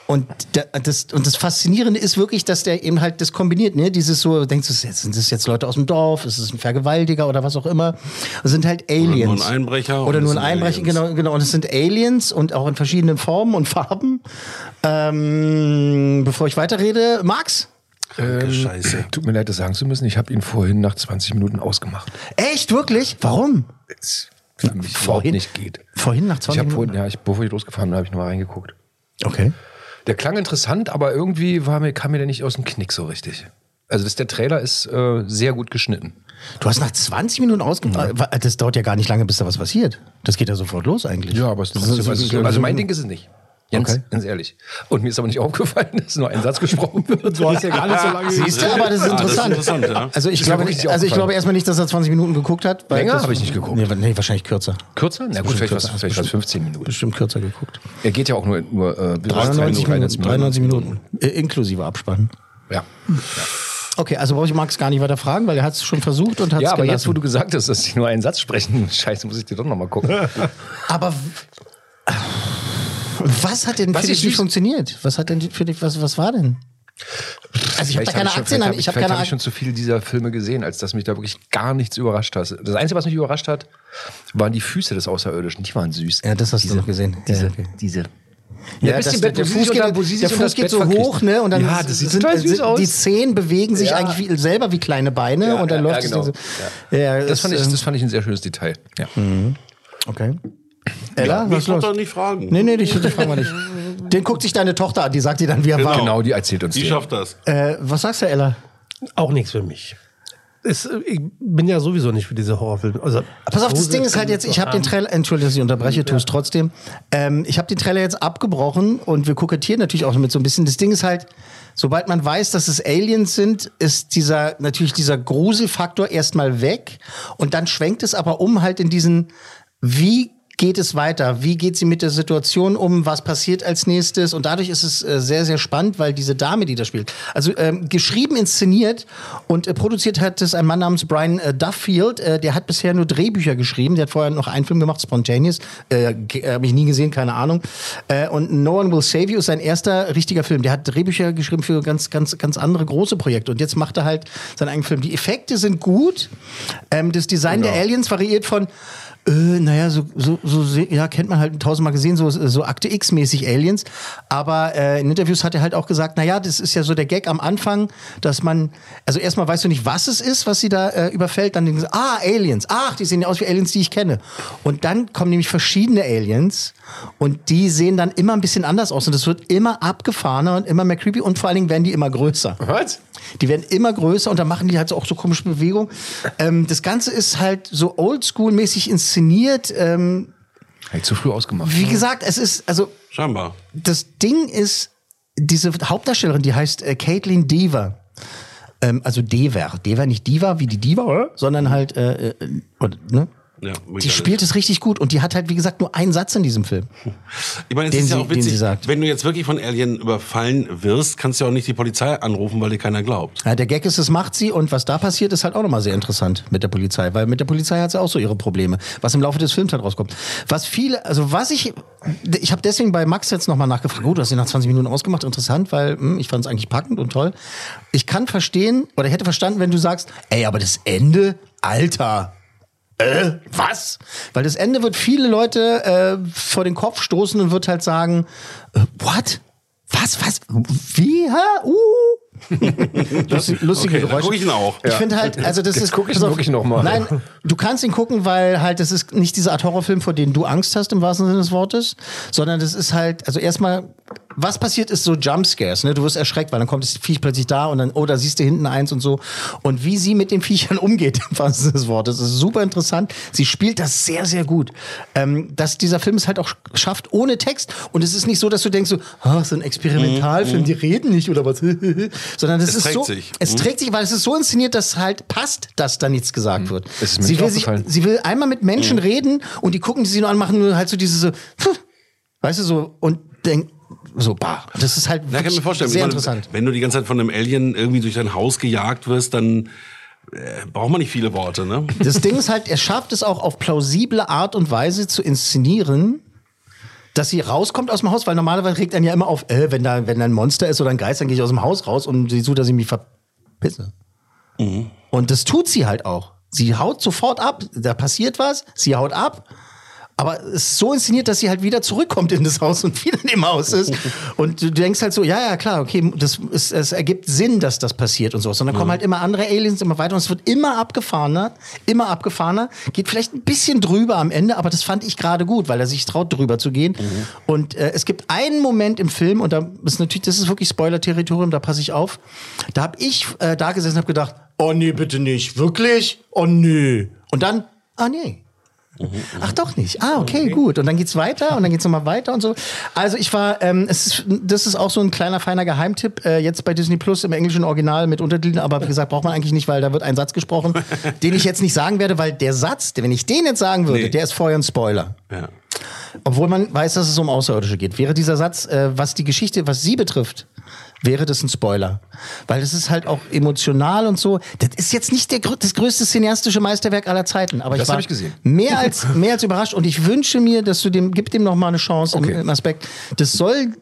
Und da- das, und das Faszinierende ist wirklich, dass der eben halt das kombiniert, ne? Dieses so, denkst du, jetzt- sind das jetzt Leute aus dem Dorf, ist es ein Vergewaltiger oder was auch immer? Das sind halt Aliens. nur ein Einbrecher und Oder nur ein Einbrecher, Aliens. genau, genau. Und es sind Aliens und auch in verschiedenen Formen und Farben. Ähm, bevor ich weiterrede, Max? Ähm, Scheiße. Tut mir leid, das sagen zu müssen. Ich habe ihn vorhin nach 20 Minuten ausgemacht. Echt, wirklich? Warum? Es für mich überhaupt nicht geht. Vorhin nach 20 Ich habe Minuten? vorhin, ja, ich, bevor ich losgefahren bin, habe ich nochmal reingeguckt. Okay. Der klang interessant, aber irgendwie war mir, kam mir der nicht aus dem Knick so richtig. Also das, der Trailer ist äh, sehr gut geschnitten. Du hast nach 20 Minuten ausgemacht. Das dauert ja gar nicht lange, bis da was passiert. Das geht ja sofort los eigentlich. Ja, aber es Das ist- also, also mein Ding ist es nicht. Ganz, Okay. ganz ehrlich. Und mir ist aber nicht aufgefallen, dass nur ein Satz gesprochen wird. Du hast ja gar nicht so lange Siehst du, aber das ist Ah, das ist interessant. interessant, ja. Also ich glaube, nicht, also ich glaube erstmal nicht, dass er 20 Minuten geguckt hat. weil Länger das- habe ich nicht geguckt. Nee, nee, wahrscheinlich kürzer. Kürzer? Na gut, vielleicht was, kürzer. vielleicht was 15 Minuten. Bestimmt kürzer geguckt. Er geht ja auch nur, nur äh, bis 93 93 Minuten. 93 Minuten. Äh, inklusive Abspann. Ja. Okay, also brauche ich Max gar nicht weiter fragen, weil er hat es schon versucht und hat es ja, aber gelassen. jetzt, wo du gesagt hast, dass sie nur einen Satz sprechen, scheiße, muss ich dir doch nochmal gucken. Aber was hat denn Was für dich ich nicht funktioniert? Was hat denn für dich, was, was war denn? Also ich habe keine schon- Aktien hab ich habe keine hab ich schon zu viele dieser Filme gesehen, als dass mich da wirklich gar nichts überrascht hat. Das Einzige, was mich überrascht hat, waren die Füße des Außerirdischen. Die waren süß. Ja, das hast diese, du noch gesehen. Diese, Ja, diese. Ja, bis das, Bett, der Fuß geht, unter- der Fuß geht so hoch, ne? Und dann Ja, das sieht sind, süß aus. Die Zehen bewegen sich Ja. eigentlich wie, selber wie kleine Beine Ja, und dann ja, läuft ja, es genau. so. Ja, Das fand, ich, ähm, das fand ich ein sehr schönes Detail. Ja. Okay. Ella, Mich was braucht los? doch nicht fragen. Nee, nee, dich, dich fragen wir nicht. Den guckt sich deine Tochter an, die sagt dir dann, wie er war. Genau, die erzählt uns Die den. schafft das. Äh, was sagst du, Ella? Auch nichts für mich. Es, ich bin ja sowieso nicht für diese Horrorfilme. Also, Pass auf, das Ding ist halt jetzt, ich habe den Trailer, entschuldige, dass ich unterbreche, tu es trotzdem. Ähm, ich habe den Trailer jetzt abgebrochen und wir kokettieren natürlich auch damit so ein bisschen. Das Ding ist halt, sobald man weiß, dass es Aliens sind, ist dieser, natürlich dieser Gruselfaktor erstmal weg und dann schwenkt es aber um halt in diesen, wie geht es weiter? Wie geht sie mit der Situation um? Was passiert als nächstes? Und dadurch ist es äh, sehr, sehr spannend, weil diese Dame, die da spielt, also ähm, geschrieben, inszeniert und äh, produziert hat es ein Mann namens Brian äh, Duffield. Äh, der hat bisher nur Drehbücher geschrieben. Der hat vorher noch einen Film gemacht, Spontaneous. Äh, Habe ich nie gesehen, keine Ahnung. Äh, und No One Will Save You ist sein erster richtiger Film. Der hat Drehbücher geschrieben für ganz, ganz, ganz andere große Projekte. Und jetzt macht er halt seinen eigenen Film. Die Effekte sind gut. Ähm, das Design der Aliens variiert von äh, naja, so, so, so, ja, kennt man halt tausendmal gesehen, so, so Akte X-mäßig Aliens. Aber äh, in Interviews hat er halt auch gesagt, naja, das ist ja so der Gag am Anfang, dass man, also erstmal weißt du nicht, was es ist, was sie da äh, überfällt, dann denkst du, ah, Aliens, ach, die sehen ja aus wie Aliens, die ich kenne. Und dann kommen nämlich verschiedene Aliens und die sehen dann immer ein bisschen anders aus und es wird immer abgefahrener und immer mehr creepy und vor allen Dingen werden die immer größer. Was? Die werden immer größer und dann machen die halt auch so komische Bewegungen. Ähm, das Ganze ist halt so oldschool-mäßig inszeniert. Ähm, ich zu früh ausgemacht. wie gesagt, es ist, also Scheinbar. das Ding ist, diese Hauptdarstellerin, die heißt äh, Caitlin Dever. Ähm, also Dever. Dever, nicht Diva wie die Diva, sondern halt, äh, äh, oder, ne? Ja, Die spielt es richtig gut und die hat halt, wie gesagt, nur einen Satz in diesem Film. Ich meine, es ist ja auch witzig, wenn du jetzt wirklich von Alien überfallen wirst, kannst du ja auch nicht die Polizei anrufen, weil dir keiner glaubt. Ja, der Gag ist, das macht sie und was da passiert, ist halt auch nochmal sehr interessant mit der Polizei, weil mit der Polizei hat sie auch so ihre Probleme, was im Laufe des Films halt rauskommt. Was viele, also was ich, ich habe deswegen bei Max jetzt nochmal nachgefragt, gut, du hast ihn nach 20 Minuten ausgemacht, interessant, weil hm, ich fand es eigentlich packend und toll. Ich kann verstehen oder hätte verstanden, wenn du sagst, ey, aber das Ende, Alter, äh, was? Weil das Ende wird viele Leute äh, vor den Kopf stoßen und wird halt sagen, äh, what? Was, was? Wie? Hä? Uh? Lustig, lustige Okay, Geräusche. guck ich ihn auch. Ich Ja. finde halt, also das Jetzt ist. guck ich ihn wirklich noch mal. Nein, du kannst ihn gucken, weil halt das ist nicht diese Art Horrorfilm, vor denen du Angst hast im wahrsten Sinne des Wortes, sondern das ist halt, also erstmal, was passiert ist so Jumpscares, ne? Du wirst erschreckt, weil dann kommt das Viech plötzlich da und dann, oh, da siehst du hinten eins und so. Und wie sie mit den Viechern umgeht, im wahrsten Sinne des Wortes, ist super interessant. Sie spielt das sehr, sehr gut. Ähm, dass dieser Film es halt auch schafft, ohne Text. Und es ist nicht so, dass du denkst so, ah, so ein Experimentalfilm, die reden nicht oder was, sondern das Es ist trägt so, sich. es Mhm. trägt sich, weil es ist so inszeniert, dass halt passt, dass da nichts gesagt wird. Ist mir sie, will sich, sie will einmal mit Menschen reden und die gucken die sie nur an, machen nur halt so diese so, weißt du so und denk so, bah, das ist halt Ja, kann mir vorstellen. sehr meine, interessant. Wenn du die ganze Zeit von einem Alien irgendwie durch dein Haus gejagt wirst, dann äh, braucht man nicht viele Worte, ne? Das Ding ist halt, er schafft es auch auf plausible Art und Weise zu inszenieren, dass sie rauskommt aus dem Haus, weil normalerweise regt einen ja immer auf, äh, wenn da, wenn da ein Monster ist oder ein Geist, dann gehe ich aus dem Haus raus und sie sucht, dass ich mich verpisse. Und das tut sie halt auch. Sie haut sofort ab, da passiert was, sie haut ab. Aber es ist so inszeniert, dass sie halt wieder zurückkommt in das Haus und wieder in dem Haus ist. Und du denkst halt so, ja, ja, klar, okay, das ist, es ergibt Sinn, dass das passiert und sowas. Und dann kommen halt immer andere Aliens immer weiter und es wird immer abgefahrener, immer abgefahrener. Geht vielleicht ein bisschen drüber am Ende, aber das fand ich gerade gut, weil er sich traut, drüber zu gehen. Und äh, es gibt einen Moment im Film, und da ist natürlich, das ist wirklich Spoiler-Territorium, da passe ich auf. Da habe ich äh, da gesessen und habe gedacht, oh nee, bitte nicht. Wirklich? Oh nee. Und dann, ah nee. Ach doch nicht. Ah, okay, gut. Und dann geht's weiter und dann geht's nochmal weiter und so. Also ich war, ähm, es ist, das ist auch so ein kleiner feiner Geheimtipp äh, jetzt bei Disney Plus im englischen Original mit Untertiteln, aber wie gesagt braucht man eigentlich nicht, weil da wird ein Satz gesprochen, den ich jetzt nicht sagen werde, weil der Satz, wenn ich den jetzt sagen würde, Nee. der ist vorher ein Spoiler. Ja. Obwohl man weiß, dass es um Außerirdische geht. Wäre dieser Satz, äh, was die Geschichte, was sie betrifft, wäre das ein Spoiler. Weil es ist halt auch emotional und so. Das ist jetzt nicht der, das größte cineastische Meisterwerk aller Zeiten, aber Das ich war hab ich gesehen. mehr als mehr als überrascht und ich wünsche mir, dass du dem gib dem noch mal eine Chance im, im Aspekt. Das soll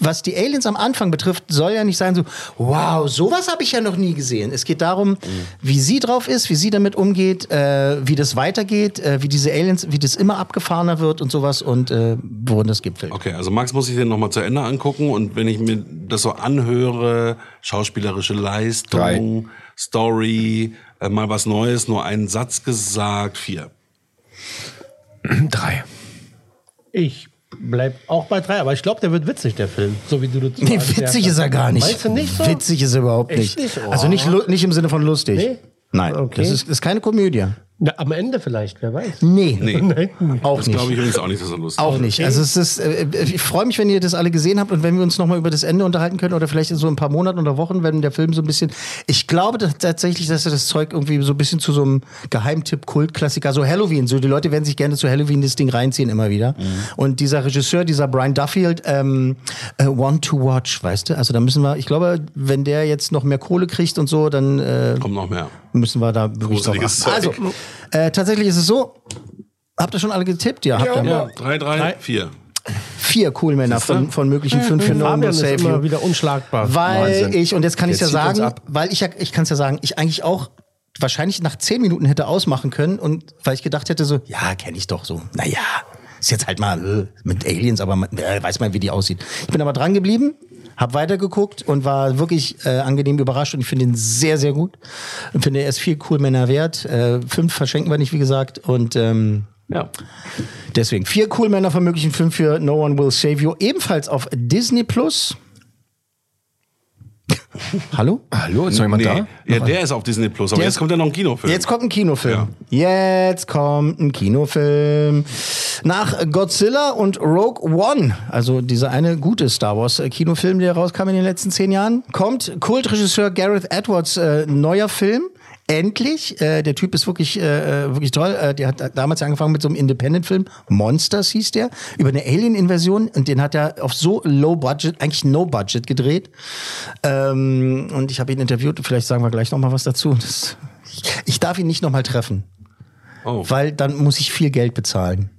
was die Aliens am Anfang betrifft, soll ja nicht sein so, wow, sowas habe ich ja noch nie gesehen. Es geht darum, wie sie drauf ist, wie sie damit umgeht, äh, wie das weitergeht, äh, wie diese Aliens, wie das immer abgefahrener wird und sowas und äh, worin das gipfelt. Okay, also Max muss ich den nochmal zu Ende angucken und wenn ich mir das so anhöre, schauspielerische Leistung, Drei. Story, äh, mal was Neues, nur einen Satz gesagt, vier. Drei. Ich bleib auch bei drei, aber ich glaube, der wird witzig, der Film. So wie du das Nee, witzig ist er gar nicht. Meinst du nicht so? Witzig ist er überhaupt Echt nicht. nicht? Oh. Also nicht, lu- nicht im Sinne von lustig. Nee? Nein, Okay. das, ist, das ist keine Komödie. Na, am Ende vielleicht, wer weiß. Nee, Nee. Nein. auch Das nicht. glaube ich übrigens auch nicht, dass er lustig Auch nicht. Also es ist, äh, ich freue mich, wenn ihr das alle gesehen habt und wenn wir uns nochmal über das Ende unterhalten können oder vielleicht in so ein paar Monaten oder Wochen, wenn der Film so ein bisschen. Ich glaube dass tatsächlich, dass er das Zeug irgendwie so ein bisschen zu so einem Geheimtipp-Kultklassiker, so Halloween, so die Leute werden sich gerne zu Halloween das Ding reinziehen immer wieder. Und dieser Regisseur, dieser Brian Duffield, ähm, äh, Want to Watch, weißt du? Also da müssen wir, ich glaube, wenn der jetzt noch mehr Kohle kriegt und so, dann äh, Kommt noch mehr. müssen wir da wirklich drauf achten. Also, Zeug. Äh, tatsächlich ist es so. Habt ihr schon alle getippt? Ja, habt ihr. Ja, drei, drei, vier. Vier cool Männer von, von möglichen fünf für No ist Save immer wieder unschlagbar. Weil Wahnsinn. ich, und jetzt kann ich ja sagen, weil ich ja, ich kann es ja sagen, ich eigentlich auch wahrscheinlich nach zehn Minuten hätte ausmachen können und weil ich gedacht hätte so, ja, kenne ich doch so. Naja, ist jetzt halt mal äh, mit Aliens, aber man, äh, weiß man, wie die aussieht. Ich bin aber dran geblieben, hab weitergeguckt und war wirklich äh, angenehm überrascht und ich finde ihn sehr, sehr gut. Und finde, er ist viel cool Männer wert. Äh, fünf verschenken wir nicht, wie gesagt. Und ähm, Ja. Deswegen vier cool Männer von möglichen fünf für No One Will Save You. Ebenfalls auf Disney Plus. Hallo? Hallo, ist noch jemand Nee, da? ja, der ist auf Disney Plus, aber Der jetzt kommt ja noch ein Kinofilm. Jetzt kommt ein Kinofilm. Jetzt kommt ein Kinofilm. Nach Godzilla und Rogue One, also dieser eine gute Star Wars äh, Kinofilm, der rauskam in den letzten zehn Jahren, kommt Kultregisseur Gareth Edwards äh, neuer Film. Endlich, äh, der Typ ist wirklich, äh, äh, wirklich toll. Äh, der hat damals angefangen mit so einem Independent-Film, Monsters hieß der, über eine Alien-Invasion und den hat er auf so low budget, eigentlich no budget gedreht. Ähm, und ich habe ihn interviewt, vielleicht sagen wir gleich noch mal was dazu. Das, ich, ich darf ihn nicht noch mal treffen. Oh. Weil dann muss ich viel Geld bezahlen.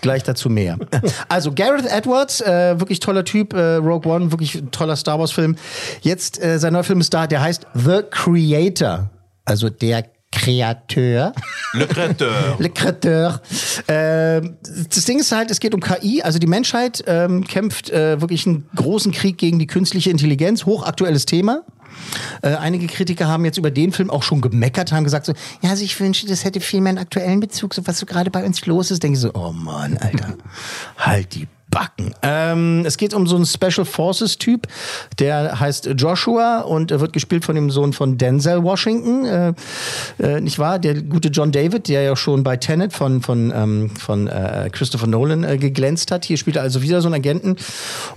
Gleich dazu mehr. Also Gareth Edwards, äh, wirklich toller Typ, äh, Rogue One, wirklich toller Star Wars Film. Jetzt äh, sein neuer Film ist da, der heißt The Creator, also der Kreateur. Le Créateur. Le Créateur. Ähm, das Ding ist halt, es geht um KI. Also die Menschheit ähm, kämpft äh, wirklich einen großen Krieg gegen die künstliche Intelligenz. Hochaktuelles Thema. Äh, einige Kritiker haben jetzt über den Film auch schon gemeckert, haben gesagt so, ja, also ich wünsche, das hätte viel mehr einen aktuellen Bezug, so was so gerade bei uns los ist. Denke ich so, oh Mann, Alter, halt die Backen. Ähm, es geht um so einen Special Forces Typ, der heißt Joshua und wird gespielt von dem Sohn von Denzel Washington, äh, äh, nicht wahr? Der gute John David, der ja schon bei Tenet von von ähm, von äh, Christopher Nolan äh, geglänzt hat. Hier spielt er also wieder so einen Agenten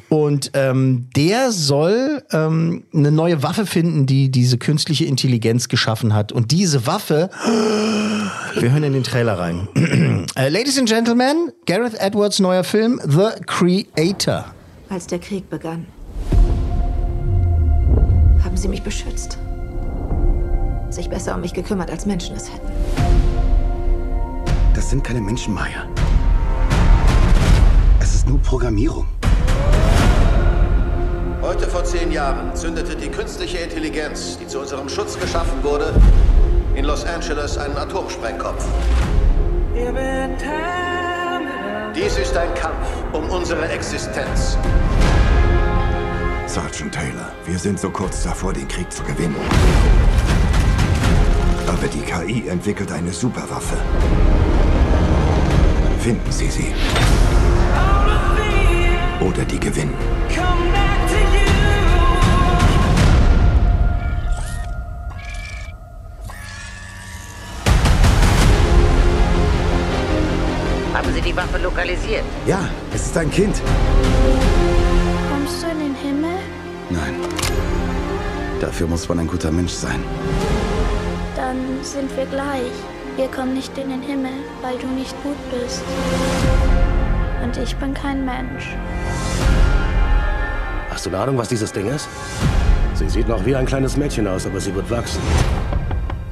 und ähm, der soll ähm, eine neue Waffe finden, die diese künstliche Intelligenz geschaffen hat. Und diese Waffe, wir hören in den Trailer rein. äh, Ladies and Gentlemen, Gareth Edwards neuer Film The Creator. Als der Krieg begann, haben sie mich beschützt. Sich besser um mich gekümmert, als Menschen es hätten. Das sind keine Menschen, Maya. Es ist nur Programmierung. Heute vor zehn Jahren zündete die künstliche Intelligenz, die zu unserem Schutz geschaffen wurde, in Los Angeles einen Atomsprengkopf. Dies ist ein Kampf um unsere Existenz. Sergeant Taylor, wir sind so kurz davor, den Krieg zu gewinnen. Aber die KI entwickelt eine Superwaffe. Finden Sie sie. Oder die gewinnen. Sie die Waffe lokalisiert? Ja, es ist ein Kind. Kommst du in den Himmel? Nein. Dafür muss man ein guter Mensch sein. Dann sind wir gleich. Wir kommen nicht in den Himmel, weil du nicht gut bist. Und ich bin kein Mensch. Hast du eine Ahnung, was dieses Ding ist? Sie sieht noch wie ein kleines Mädchen aus, aber sie wird wachsen.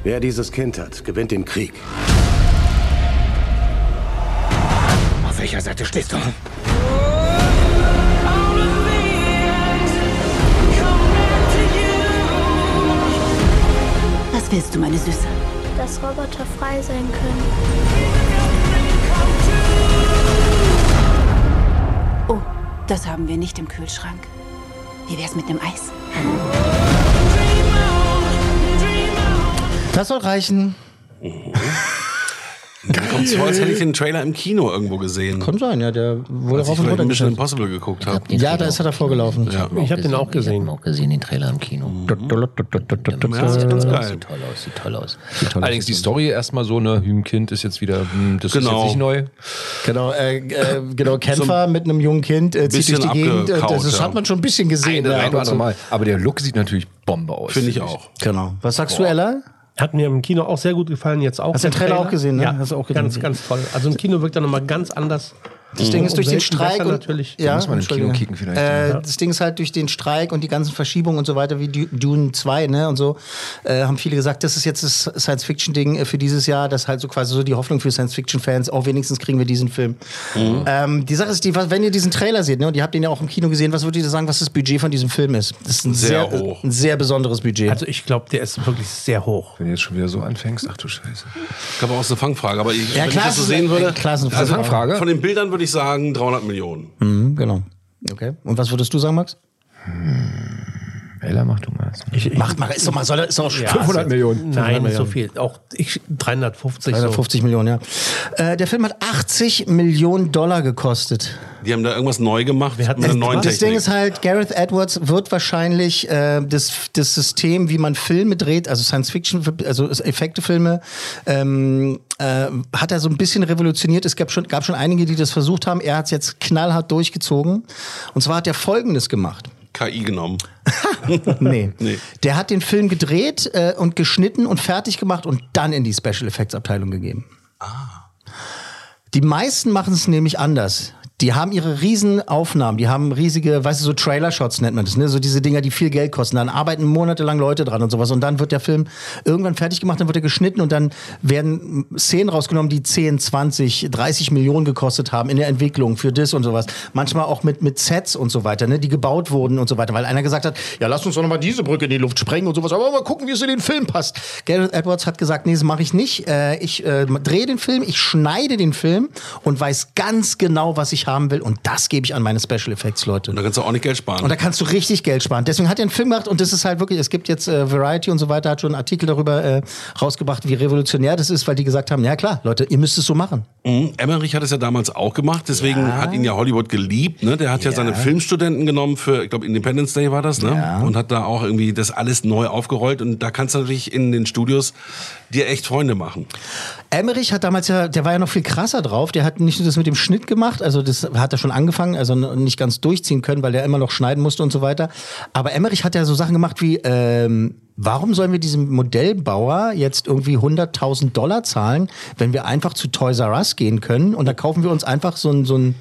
Wer dieses Kind hat, gewinnt den Krieg. Welcher Seite stehst du? Was willst du, meine Süße? Dass Roboter frei sein können. Oh, das haben wir nicht im Kühlschrank. Wie wär's mit einem Eis? Das soll reichen. Mir kommt vor, als hätte ich den Trailer im Kino irgendwo gesehen. Kann sein, ja, der wurde ich rauf und runter Mission. Impossible geguckt habe. Ja, da ist er davor gelaufen. Ja. Ich habe den auch gesehen. auch gesehen, den Trailer im Kino. Ja, sieht ganz geil. Sieht toll aus, sieht toll aus. Allerdings die Story erstmal so, ne, Hühnkind ist jetzt wieder, hm, das ist Genau. jetzt nicht neu. Genau, äh, äh, genau Kämpfer mit einem jungen Kind äh, zieht durch die Gegend. Das das hat man schon ein bisschen gesehen. Aber der Look sieht natürlich Bombe aus. Finde ich auch. Genau. Was sagst du, Ella? Hat mir im Kino auch sehr gut gefallen, jetzt auch. Hast du den Trailer auch gesehen, ne? Ja, Hast du auch gesehen. ganz, ganz toll. Also im Kino wirkt er nochmal ganz anders. Das Ding ist Um durch den Streik und natürlich. ja, muss man im Kino kicken vielleicht. Äh, Ja. Das Ding ist halt durch den Streik und die ganzen Verschiebungen und so weiter wie Du- Dune 2 ne, und so äh, haben viele gesagt, das ist jetzt das Science-Fiction-Ding äh, für dieses Jahr, das ist halt so quasi so die Hoffnung für Science-Fiction-Fans, auch wenigstens kriegen wir diesen Film. Ähm, die Sache ist, die, wenn ihr diesen Trailer seht, ne, und ihr habt den ja auch im Kino gesehen, was würdet ihr sagen, was das Budget von diesem Film ist? Das ist ein Sehr sehr, hoch. ein sehr besonderes Budget. Also ich glaube, der ist wirklich sehr hoch. Wenn du jetzt schon wieder so anfängst, ach du Scheiße. Ich glaube auch, ist eine Fangfrage. Aber ich, Ja, wenn klar, ich das so ist sehen eine- würde, klar, ist also Fangfrage. von den Bildern würde ich sagen 300 Millionen. mhm, genau. Okay. Und was würdest du sagen, Max? Ella, mach du mal. Macht mal, ist doch mal, soll er, ist doch Ja, 500 also- Millionen. Nein, 500 so viel. Auch ich 350. 350 Millionen, ja. Äh, der Film hat 80 Millionen Dollar gekostet. Die haben da irgendwas neu gemacht mit einer neuen Das Ding Technik. ist halt, Gareth Edwards wird wahrscheinlich äh, das, das System, wie man Filme dreht, also Science-Fiction, also Effektefilme, ähm, äh, hat er so ein bisschen revolutioniert. Es gab schon, gab schon einige, die das versucht haben. Er hat es jetzt knallhart durchgezogen. Und zwar hat er Folgendes gemacht. KI genommen. Nee. Nee. Der hat den Film gedreht äh, und geschnitten und fertig gemacht und dann in die Special Effects Abteilung gegeben. Die meisten machen es nämlich anders. Die haben ihre riesen Aufnahmen, die haben riesige, weißt du, so Trailer-Shots nennt man das, ne? So diese Dinger, die viel Geld kosten. Dann arbeiten monatelang Leute dran und sowas. Und dann wird der Film irgendwann fertig gemacht, dann wird er geschnitten und dann werden Szenen rausgenommen, die 10, 20, 30 Millionen gekostet haben in der Entwicklung für das und sowas. Manchmal auch mit, mit Sets und so weiter, ne? Die gebaut wurden und so weiter. Weil einer gesagt hat, ja, lass uns doch nochmal diese Brücke in die Luft sprengen und sowas. Aber mal gucken, wie es in den Film passt. Gareth Edwards hat gesagt, nee, das mache ich nicht. Äh, ich äh, drehe den Film, ich schneide den Film und weiß ganz genau, was ich haben will. Und das gebe ich an meine Special Effects Leute. Und da kannst du auch nicht Geld sparen. Und da kannst du richtig Geld sparen. Deswegen hat er einen Film gemacht und das ist halt wirklich, es gibt jetzt äh, Variety und so weiter, hat schon einen Artikel darüber äh, rausgebracht, wie revolutionär das ist, weil die gesagt haben, ja klar, Leute, ihr müsst es so machen. Mhm. Emmerich hat es ja damals auch gemacht, deswegen hat ihn ja Hollywood geliebt. Ne? Der hat ja. seine Filmstudenten genommen für, ich glaube, Independence Day war das, ne? Ja. Und hat da auch irgendwie das alles neu aufgerollt. Und da kannst du natürlich in den Studios dir echt Freunde machen. Emmerich hat damals ja, der war ja noch viel krasser drauf. Der hat nicht nur das mit dem Schnitt gemacht, also das hat er schon angefangen, also nicht ganz durchziehen können, weil der immer noch schneiden musste und so weiter. Aber Emmerich hat ja so Sachen gemacht wie, ähm, warum sollen wir diesem Modellbauer jetzt irgendwie 100.000 Dollar zahlen, wenn wir einfach zu Toys R Us gehen können und da kaufen wir uns einfach so ein, so ein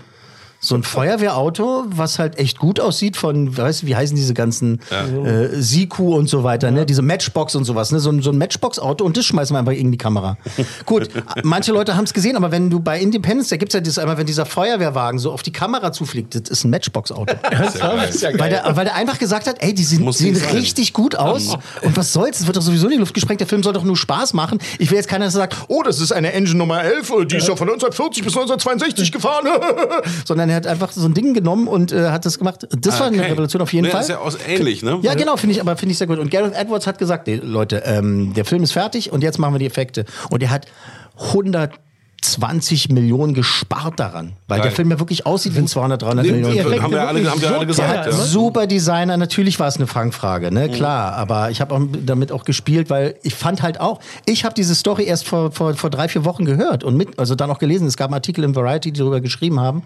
so ein Feuerwehrauto, was halt echt gut aussieht von, weißt du, wie heißen diese ganzen äh, Siku und so weiter, ne? Diese Matchbox und sowas, ne? So, ein- so ein Matchbox-Auto und das schmeißen wir einfach in die Kamera. Gut, manche Leute haben es gesehen, aber wenn du bei Independence, da gibt's ja das einmal, wenn dieser Feuerwehrwagen so auf die Kamera zufliegt, das ist ein Matchbox-Auto. weil, der, weil der einfach gesagt hat, ey, die Muss sehen sein. richtig gut aus. Und was soll's? Es wird doch sowieso in die Luft gesprengt. Der Film soll doch nur Spaß machen. Ich will jetzt keiner, der sagt, oh, das ist eine Engine Nummer 11, die ist ja von 1940 bis 1962 gefahren. Sondern er hat einfach so ein Ding genommen und äh, hat das gemacht. Das war eine Ah, Okay. Revolution auf jeden Nee, Fall. Ist ja aus, ähnlich, ne? Ja, genau, finde ich, aber finde ich sehr gut. Und Gareth Edwards hat gesagt, nee, Leute, ähm, der Film ist fertig und jetzt machen wir die Effekte. Und er hat 120 Millionen gespart daran, weil Geil. der Film ja wirklich aussieht wie ein 200, 300 Nee, Millionen. Film. haben wir alle, haben wir alle Der gesagt. hat Ja. super Designer, natürlich war es eine Fangfrage, Mhm. ne, klar. Aber ich habe auch damit auch gespielt, weil ich fand halt auch, ich habe diese Story erst vor, vor, vor drei, vier Wochen gehört und mit, also dann auch gelesen. Es gab einen Artikel in Variety, die darüber geschrieben haben.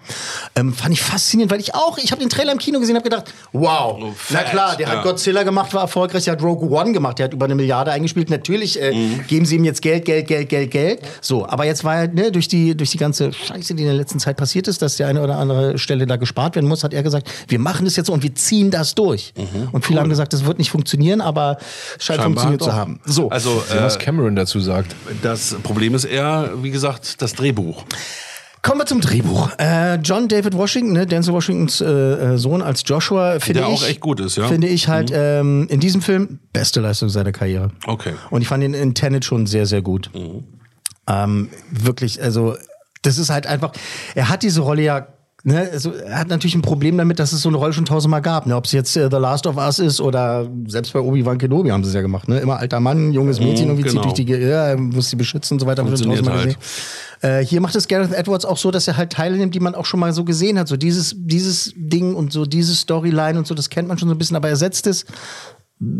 Ähm, fand ich faszinierend, weil ich auch, ich habe den Trailer im Kino gesehen, habe gedacht, wow, na Oh, fett, klar, der ja. hat Godzilla gemacht, war erfolgreich, der hat Rogue One gemacht, der hat über eine Milliarde eingespielt. Natürlich äh, Mhm. geben sie ihm jetzt Geld, Geld, Geld, Geld, Geld. So, aber jetzt war er, ne, durch die, durch die ganze Scheiße, die in der letzten Zeit passiert ist, dass die eine oder andere Stelle da gespart werden muss, hat er gesagt, wir machen das jetzt so und wir ziehen das durch. Und viele haben gesagt, das wird nicht funktionieren, aber scheint Scheinbar funktioniert doch. zu haben. So. Also, was äh, Cameron dazu sagt. das Problem ist eher, wie gesagt, das Drehbuch. Kommen wir zum Drehbuch. Äh, John David Washington, ne, Denzel Washingtons äh, äh, Sohn als Joshua, finde Der ich. auch echt gut ist, ja. Finde ich halt ähm, in diesem Film beste Leistung seiner Karriere. Okay. Und ich fand ihn in Tenet schon sehr, sehr gut. Ähm, wirklich, also das ist halt einfach, er hat diese Rolle ja. Ne, also er hat natürlich ein Problem damit, dass es so eine Rolle schon tausendmal gab. Ne? Ob es jetzt äh, The Last of Us ist oder selbst bei Obi-Wan Kenobi haben sie es ja gemacht. Ne? Immer alter Mann, junges Mädchen, Mhm, irgendwie genau. zieht durch die, ja, er muss sie beschützen und so weiter. tausendmal gesehen. Äh, hier macht es Gareth Edwards auch so, dass er halt Teile nimmt, die man auch schon mal so gesehen hat. So dieses, dieses Ding und so diese Storyline und so, das kennt man schon so ein bisschen, aber er setzt es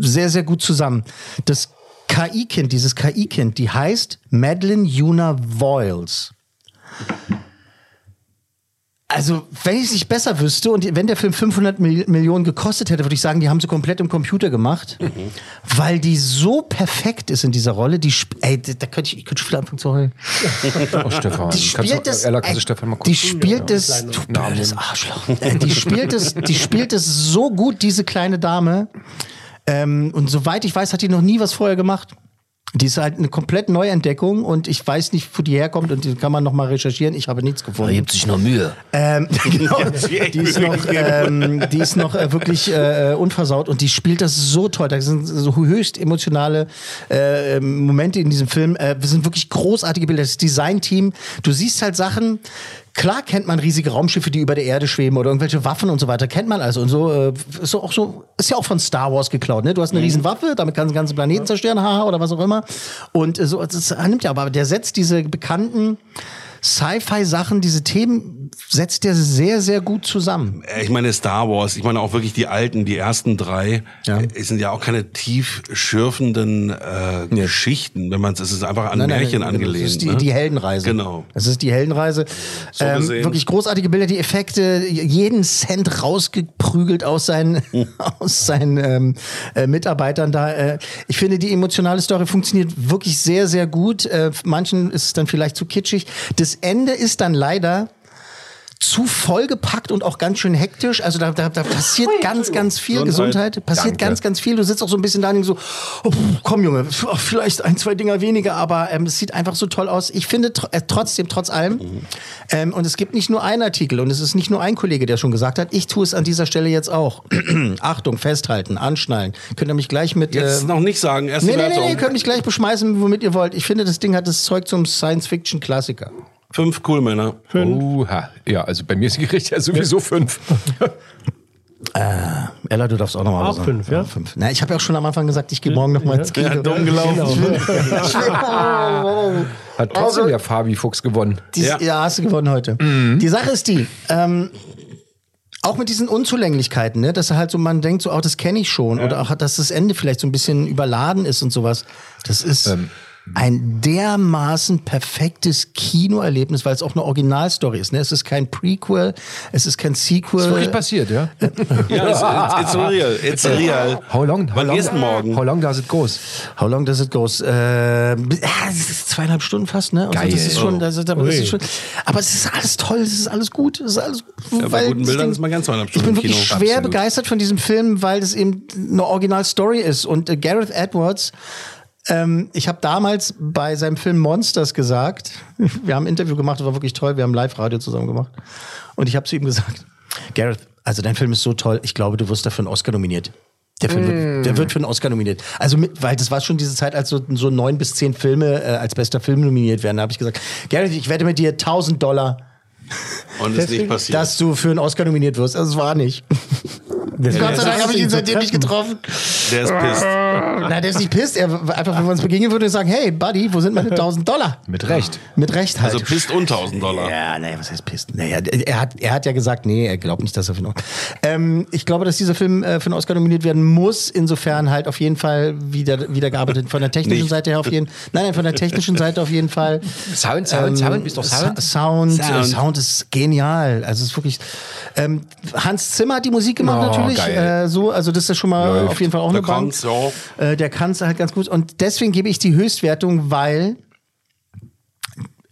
sehr, sehr gut zusammen. Das KI-Kind, dieses KI-Kind, die heißt Madeline Yuna Voiles. Also, wenn ich es nicht besser wüsste und wenn der Film 500 Mil Millionen gekostet hätte, würde ich sagen, die haben sie komplett im Computer gemacht, weil die so perfekt ist in dieser Rolle. Die, ey, da könnte ich, ich könnte schon wieder anfangen zu heulen. Oh, Stefan. Die spielt das, Ella, kannst du Stefan mal kurz die spielt Ja, das, du blödes. Arschloch. Die spielt es, die spielt es so gut, diese kleine Dame. Ähm, und soweit ich weiß, hat die noch nie was vorher gemacht. Die ist halt eine komplett Neuentdeckung und ich weiß nicht, wo die herkommt und die kann man noch mal recherchieren. Ich habe nichts gefunden. Da gibt sich noch Mühe. Ähm, genau, die ist noch, ähm, die ist noch äh, wirklich äh, unversaut und die spielt das so toll. Da sind so höchst emotionale äh, Momente in diesem Film. Äh, wir sind wirklich großartige Bilder. Das Designteam. Du siehst halt Sachen. Klar kennt man riesige Raumschiffe, die über der Erde schweben oder irgendwelche Waffen und so weiter. Kennt man also. Und so äh, ist auch so ist ja auch von Star Wars geklaut. Ne? Du hast eine riesen Waffe, damit kannst du den ganzen Planeten zerstören, haha oder was auch immer. Und äh, so das nimmt ja, aber der setzt diese bekannten Sci-Fi-Sachen, diese Themen setzt der sehr, sehr gut zusammen. Äh, Ich meine Star Wars, ich meine auch wirklich die alten, die ersten drei, äh, sind ja auch keine tief schürfenden äh, Geschichten, wenn man es, es ist einfach an Nein, nein, Märchen nein, angelehnt. Das ist die, ne? die Heldenreise. Genau. Das ist die Heldenreise. So ähm, wirklich großartige Bilder, die Effekte, jeden Cent rausgeprügelt aus seinen, aus seinen ähm, äh, Mitarbeitern da. Äh, ich finde, die emotionale Story funktioniert wirklich sehr, sehr gut. Äh, manchen ist es dann vielleicht zu kitschig. Das Ende ist dann leider zu vollgepackt und auch ganz schön hektisch. Also da, da, da passiert ganz, ganz viel Gesundheit. Gesundheit. Passiert Danke. ganz, ganz viel. Du sitzt auch so ein bisschen da und denkst so, oh, komm Junge, oh, vielleicht ein, zwei Dinger weniger, aber ähm, es sieht einfach so toll aus. Ich finde tr äh, trotzdem, trotz allem, ähm, und es gibt nicht nur einen Artikel und es ist nicht nur ein Kollege, der schon gesagt hat, ich tue es an dieser Stelle jetzt auch. Achtung, festhalten, anschnallen. Könnt ihr mich gleich mit... Jetzt äh, noch nicht sagen, erst Nee, nee, nee, nee, ihr könnt mich gleich beschmeißen, womit ihr wollt. Ich finde, das Ding hat das Zeug zum Science-Fiction-Klassiker. Fünf Coolmänner. Oha. Ja, also bei mir ist die Gericht ja sowieso fünf. Äh, Ella, du darfst auch nochmal Auch fünf, ja? Fünf. Na, ich habe ja auch schon am Anfang gesagt, ich gehe morgen nochmal ins Kino. Ja, dumm gelaufen. Will, Hat trotzdem der Fabi Fuchs gewonnen. Dies, ja. hast du gewonnen heute. Die Sache ist die, ähm, auch mit diesen Unzulänglichkeiten, ne, dass halt so man denkt, so, oh, das kenne ich schon, oder auch, dass das Ende vielleicht so ein bisschen überladen ist und sowas. Das ist. Ähm, ein dermaßen perfektes Kinoerlebnis, weil es auch eine Originalstory ist. Ne? Es ist kein Prequel, es ist kein Sequel. Ist wirklich passiert, ja? Ja, it's, it's, it's real. It's real. How long? How Wann long, morgen? How long does it goes? How long does it goes? Äh, ja, es ist zweieinhalb Stunden fast, ne? Also Geil. das ist schon, das ist, aber, das ist schon, aber es ist alles toll, es ist alles gut, es ist alles Ja, bei guten Bildern ist man ganz zweieinhalb Ich Stunden bin im Kino. wirklich schwer Absolut. begeistert von diesem Film, weil es eben eine Original-Story ist. Und äh, Gareth Edwards, ähm, ich habe damals bei seinem Film Monsters gesagt, wir haben ein Interview gemacht, das war wirklich toll, wir haben Live-Radio zusammen gemacht. Und ich habe zu ihm gesagt, Gareth, also dein Film ist so toll, ich glaube, du wirst dafür einen Oscar nominiert. Der Film wird, der wird für einen Oscar nominiert. Also mit, weil das war schon diese Zeit, als so, so neun bis zehn Filme äh, als bester Film nominiert werden. Da habe ich gesagt, Gareth, ich wette mit dir 1000 Dollar, Und ist nicht passiert. dass du für einen Oscar nominiert wirst. Also es war nicht. Gott sei Dank habe ich ihn seitdem nicht getroffen. Der ist pisst. Nein, der ist nicht pisst. Er einfach, wenn wir uns begegnen würden, sagen, hey, Buddy, wo sind meine 1000 Dollar? Mit Recht. Mit Recht halt. Also pisst und 1000 Dollar. Ja, naja, was heißt pisst? Naja, er hat, er hat ja gesagt, nee, er glaubt nicht, dass er für einen ähm, Ich glaube, dass dieser Film äh, für einen Oscar nominiert werden muss. Insofern halt auf jeden Fall wieder, wieder gearbeitet. Von der technischen Nicht. Seite her auf jeden Nein, nein, von der technischen Seite auf jeden Fall. Sound, Sound, Sound, bist du auf Sound? Sa- Sound, Sound. Sound. Sound ist genial. Also es ist wirklich. Ähm, Hans Zimmer hat die Musik gemacht Oh, natürlich. Geil. Äh, so, also das ist schon mal Läuft. auf jeden Fall auch Der eine Bank. kann's, ja. Äh, der kann es halt ganz gut. Und deswegen gebe ich die Höchstwertung, weil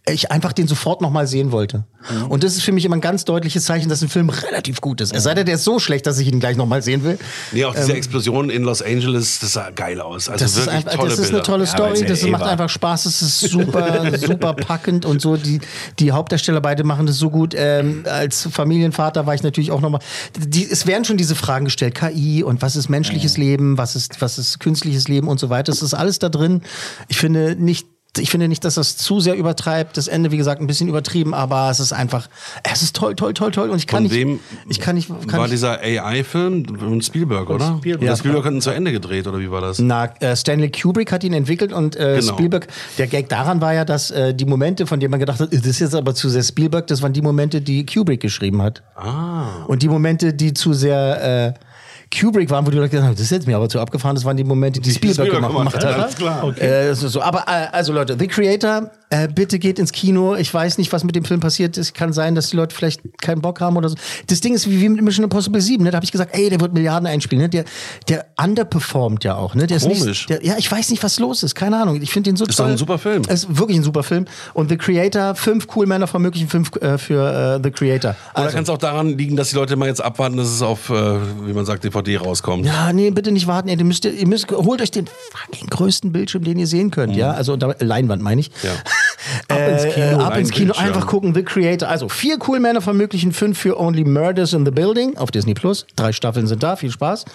ich einfach den sofort nochmal sehen wollte. Mhm. Und das ist für mich immer ein ganz deutliches Zeichen, dass ein Film relativ gut ist. Es sei denn, der ist so schlecht, dass ich ihn gleich nochmal sehen will. Nee, auch diese Explosion in Los Angeles, das sah geil aus. Also Ähm, Das ist, wirklich einfach, tolle das ist eine tolle Story, es das ist macht Eva. einfach Spaß, es ist super, super packend und so. Die, die Hauptdarsteller beide machen das so gut. Ähm, als Familienvater war ich natürlich auch nochmal. Die, es werden schon diese Fragen gestellt: KI und was ist menschliches Leben, was ist, was ist künstliches Leben und so weiter. Es ist alles da drin. Ich finde nicht. Ich finde nicht, dass das zu sehr übertreibt. Das Ende, wie gesagt, ein bisschen übertrieben, aber es ist einfach, es ist toll, toll, toll, toll. Und ich kann Von nicht, wem ich kann nicht, kann war nicht, dieser AI-Film von Spielberg, oder? Spielberg. Ja, Spielberg hat ihn zu Ende gedreht, oder wie war das? Na, äh, Stanley Kubrick hat ihn entwickelt und äh, Genau. Spielberg, der Gag daran war ja, dass äh, die Momente, von denen man gedacht hat, das ist jetzt aber zu sehr Spielberg, das waren die Momente, die Kubrick geschrieben hat. Ah. Und die Momente, die zu sehr äh, Kubrick waren, wo du gedacht hast, das ist jetzt mir aber zu abgefahren, das waren die Momente, die, Spielberg, Spielberg gemacht, gemacht hat, hat. alles klar. Okay. Äh, so. Aber äh, also Leute, The Creator, äh, bitte geht ins Kino. Ich weiß nicht, was mit dem Film passiert ist. Kann sein, dass die Leute vielleicht keinen Bock haben oder so. Das Ding ist wie, wie mit Mission Impossible 7. Ne? Da habe ich gesagt, ey, der wird Milliarden einspielen. Ne? Der, der underperformt ja auch. Ne? Der ist Komisch. nicht, der, ja, ich weiß nicht, was los ist. Keine Ahnung. Ich finde den so Ist toll. doch ein super Film. Es ist wirklich ein super Film. Und The Creator, fünf cool Männer vermöglichen fünf äh, für äh, The Creator. Oder kann es auch daran liegen, dass die Leute mal jetzt abwarten, dass es auf, äh, wie man sagt, DVD rauskommt? Ja, nee, bitte nicht warten. Ey, ihr, müsst, ihr müsst, holt euch den fucking größten Bildschirm, den ihr sehen könnt. Ja, also Leinwand meine ich. Ja. Ab ins Kino. ab Ein ins Kino. Bildschirm. Einfach gucken. The Creator. Also vier cool Männer vermöglichen fünf für Only Murders in the Building auf Disney Plus. Drei Staffeln sind da. Viel Spaß.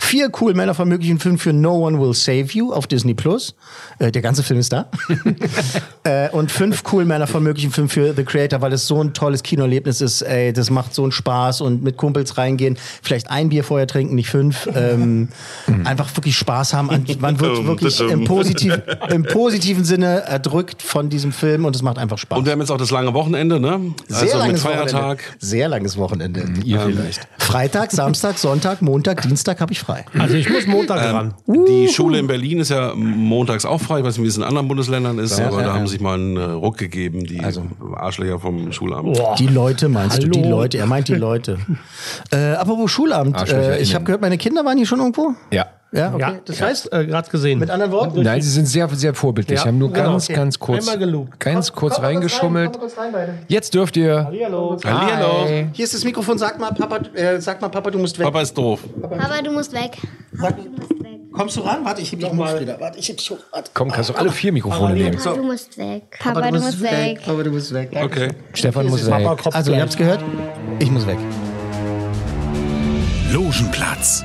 Vier cool Männer vermöglichen fünf für No One Will Save You auf Disney Plus. Äh, der ganze Film ist da. äh, und fünf cool Männer vermöglichen fünf für The Creator, weil es so ein tolles Kinoerlebnis ist. Ey, das macht so einen Spaß und mit Kumpels reingehen. Vielleicht ein Bier vorher trinken, nicht fünf. Ähm, einfach wirklich Spaß haben. An- Man wird wirklich im, positiv, im positiven Sinne erdrückt von diesem Film und es macht einfach Spaß. Und wir haben jetzt auch das lange Wochenende, ne? Sehr also mit langes Feiertag. Wochenende. Sehr langes Wochenende. Ihr vielleicht. Freitag, Samstag, Sonntag, Montag, Dienstag habe ich frei. Also ich muss Montag Ähm, ran. die Schule in Berlin ist ja montags auch frei. Ich weiß nicht, wie es in anderen Bundesländern ist, Ja, aber ja, da ja. haben sich mal einen Ruck gegeben, die Arschlöcher vom Schulamt. Die Leute meinst du, die Hallo. Leute, er meint die Leute. äh, apropos Schulamt, äh, ich habe gehört, meine Kinder waren hier schon irgendwo. Ja. Ja, okay. Ja, das heißt, äh, gerade gesehen. mit anderen Worten? Nein, sie sind sehr, sehr vorbildlich. Ja, Sie haben nur genau. ganz, Okay. ganz kurz, ganz kurz Komm mal reingeschummelt. Komm mal kurz rein, beide. Jetzt dürft ihr. Hallihallo. Hallihallo. Hi. Hier ist das Mikrofon, sag mal, Papa, äh, sag mal, Papa, du musst weg. Papa ist doof. Papa, du musst weg. Kommst du ran? Warte, ich heb dich hoch wieder. Warte, ich heb dich hoch. Warte. Komm, kannst du alle vier Mikrofone nehmen. Papa, du musst weg. Papa, du musst weg. Papa, du musst weg. Okay. Stefan muss weg. Also, ihr habt's gehört? Ich muss weg. Logenplatz,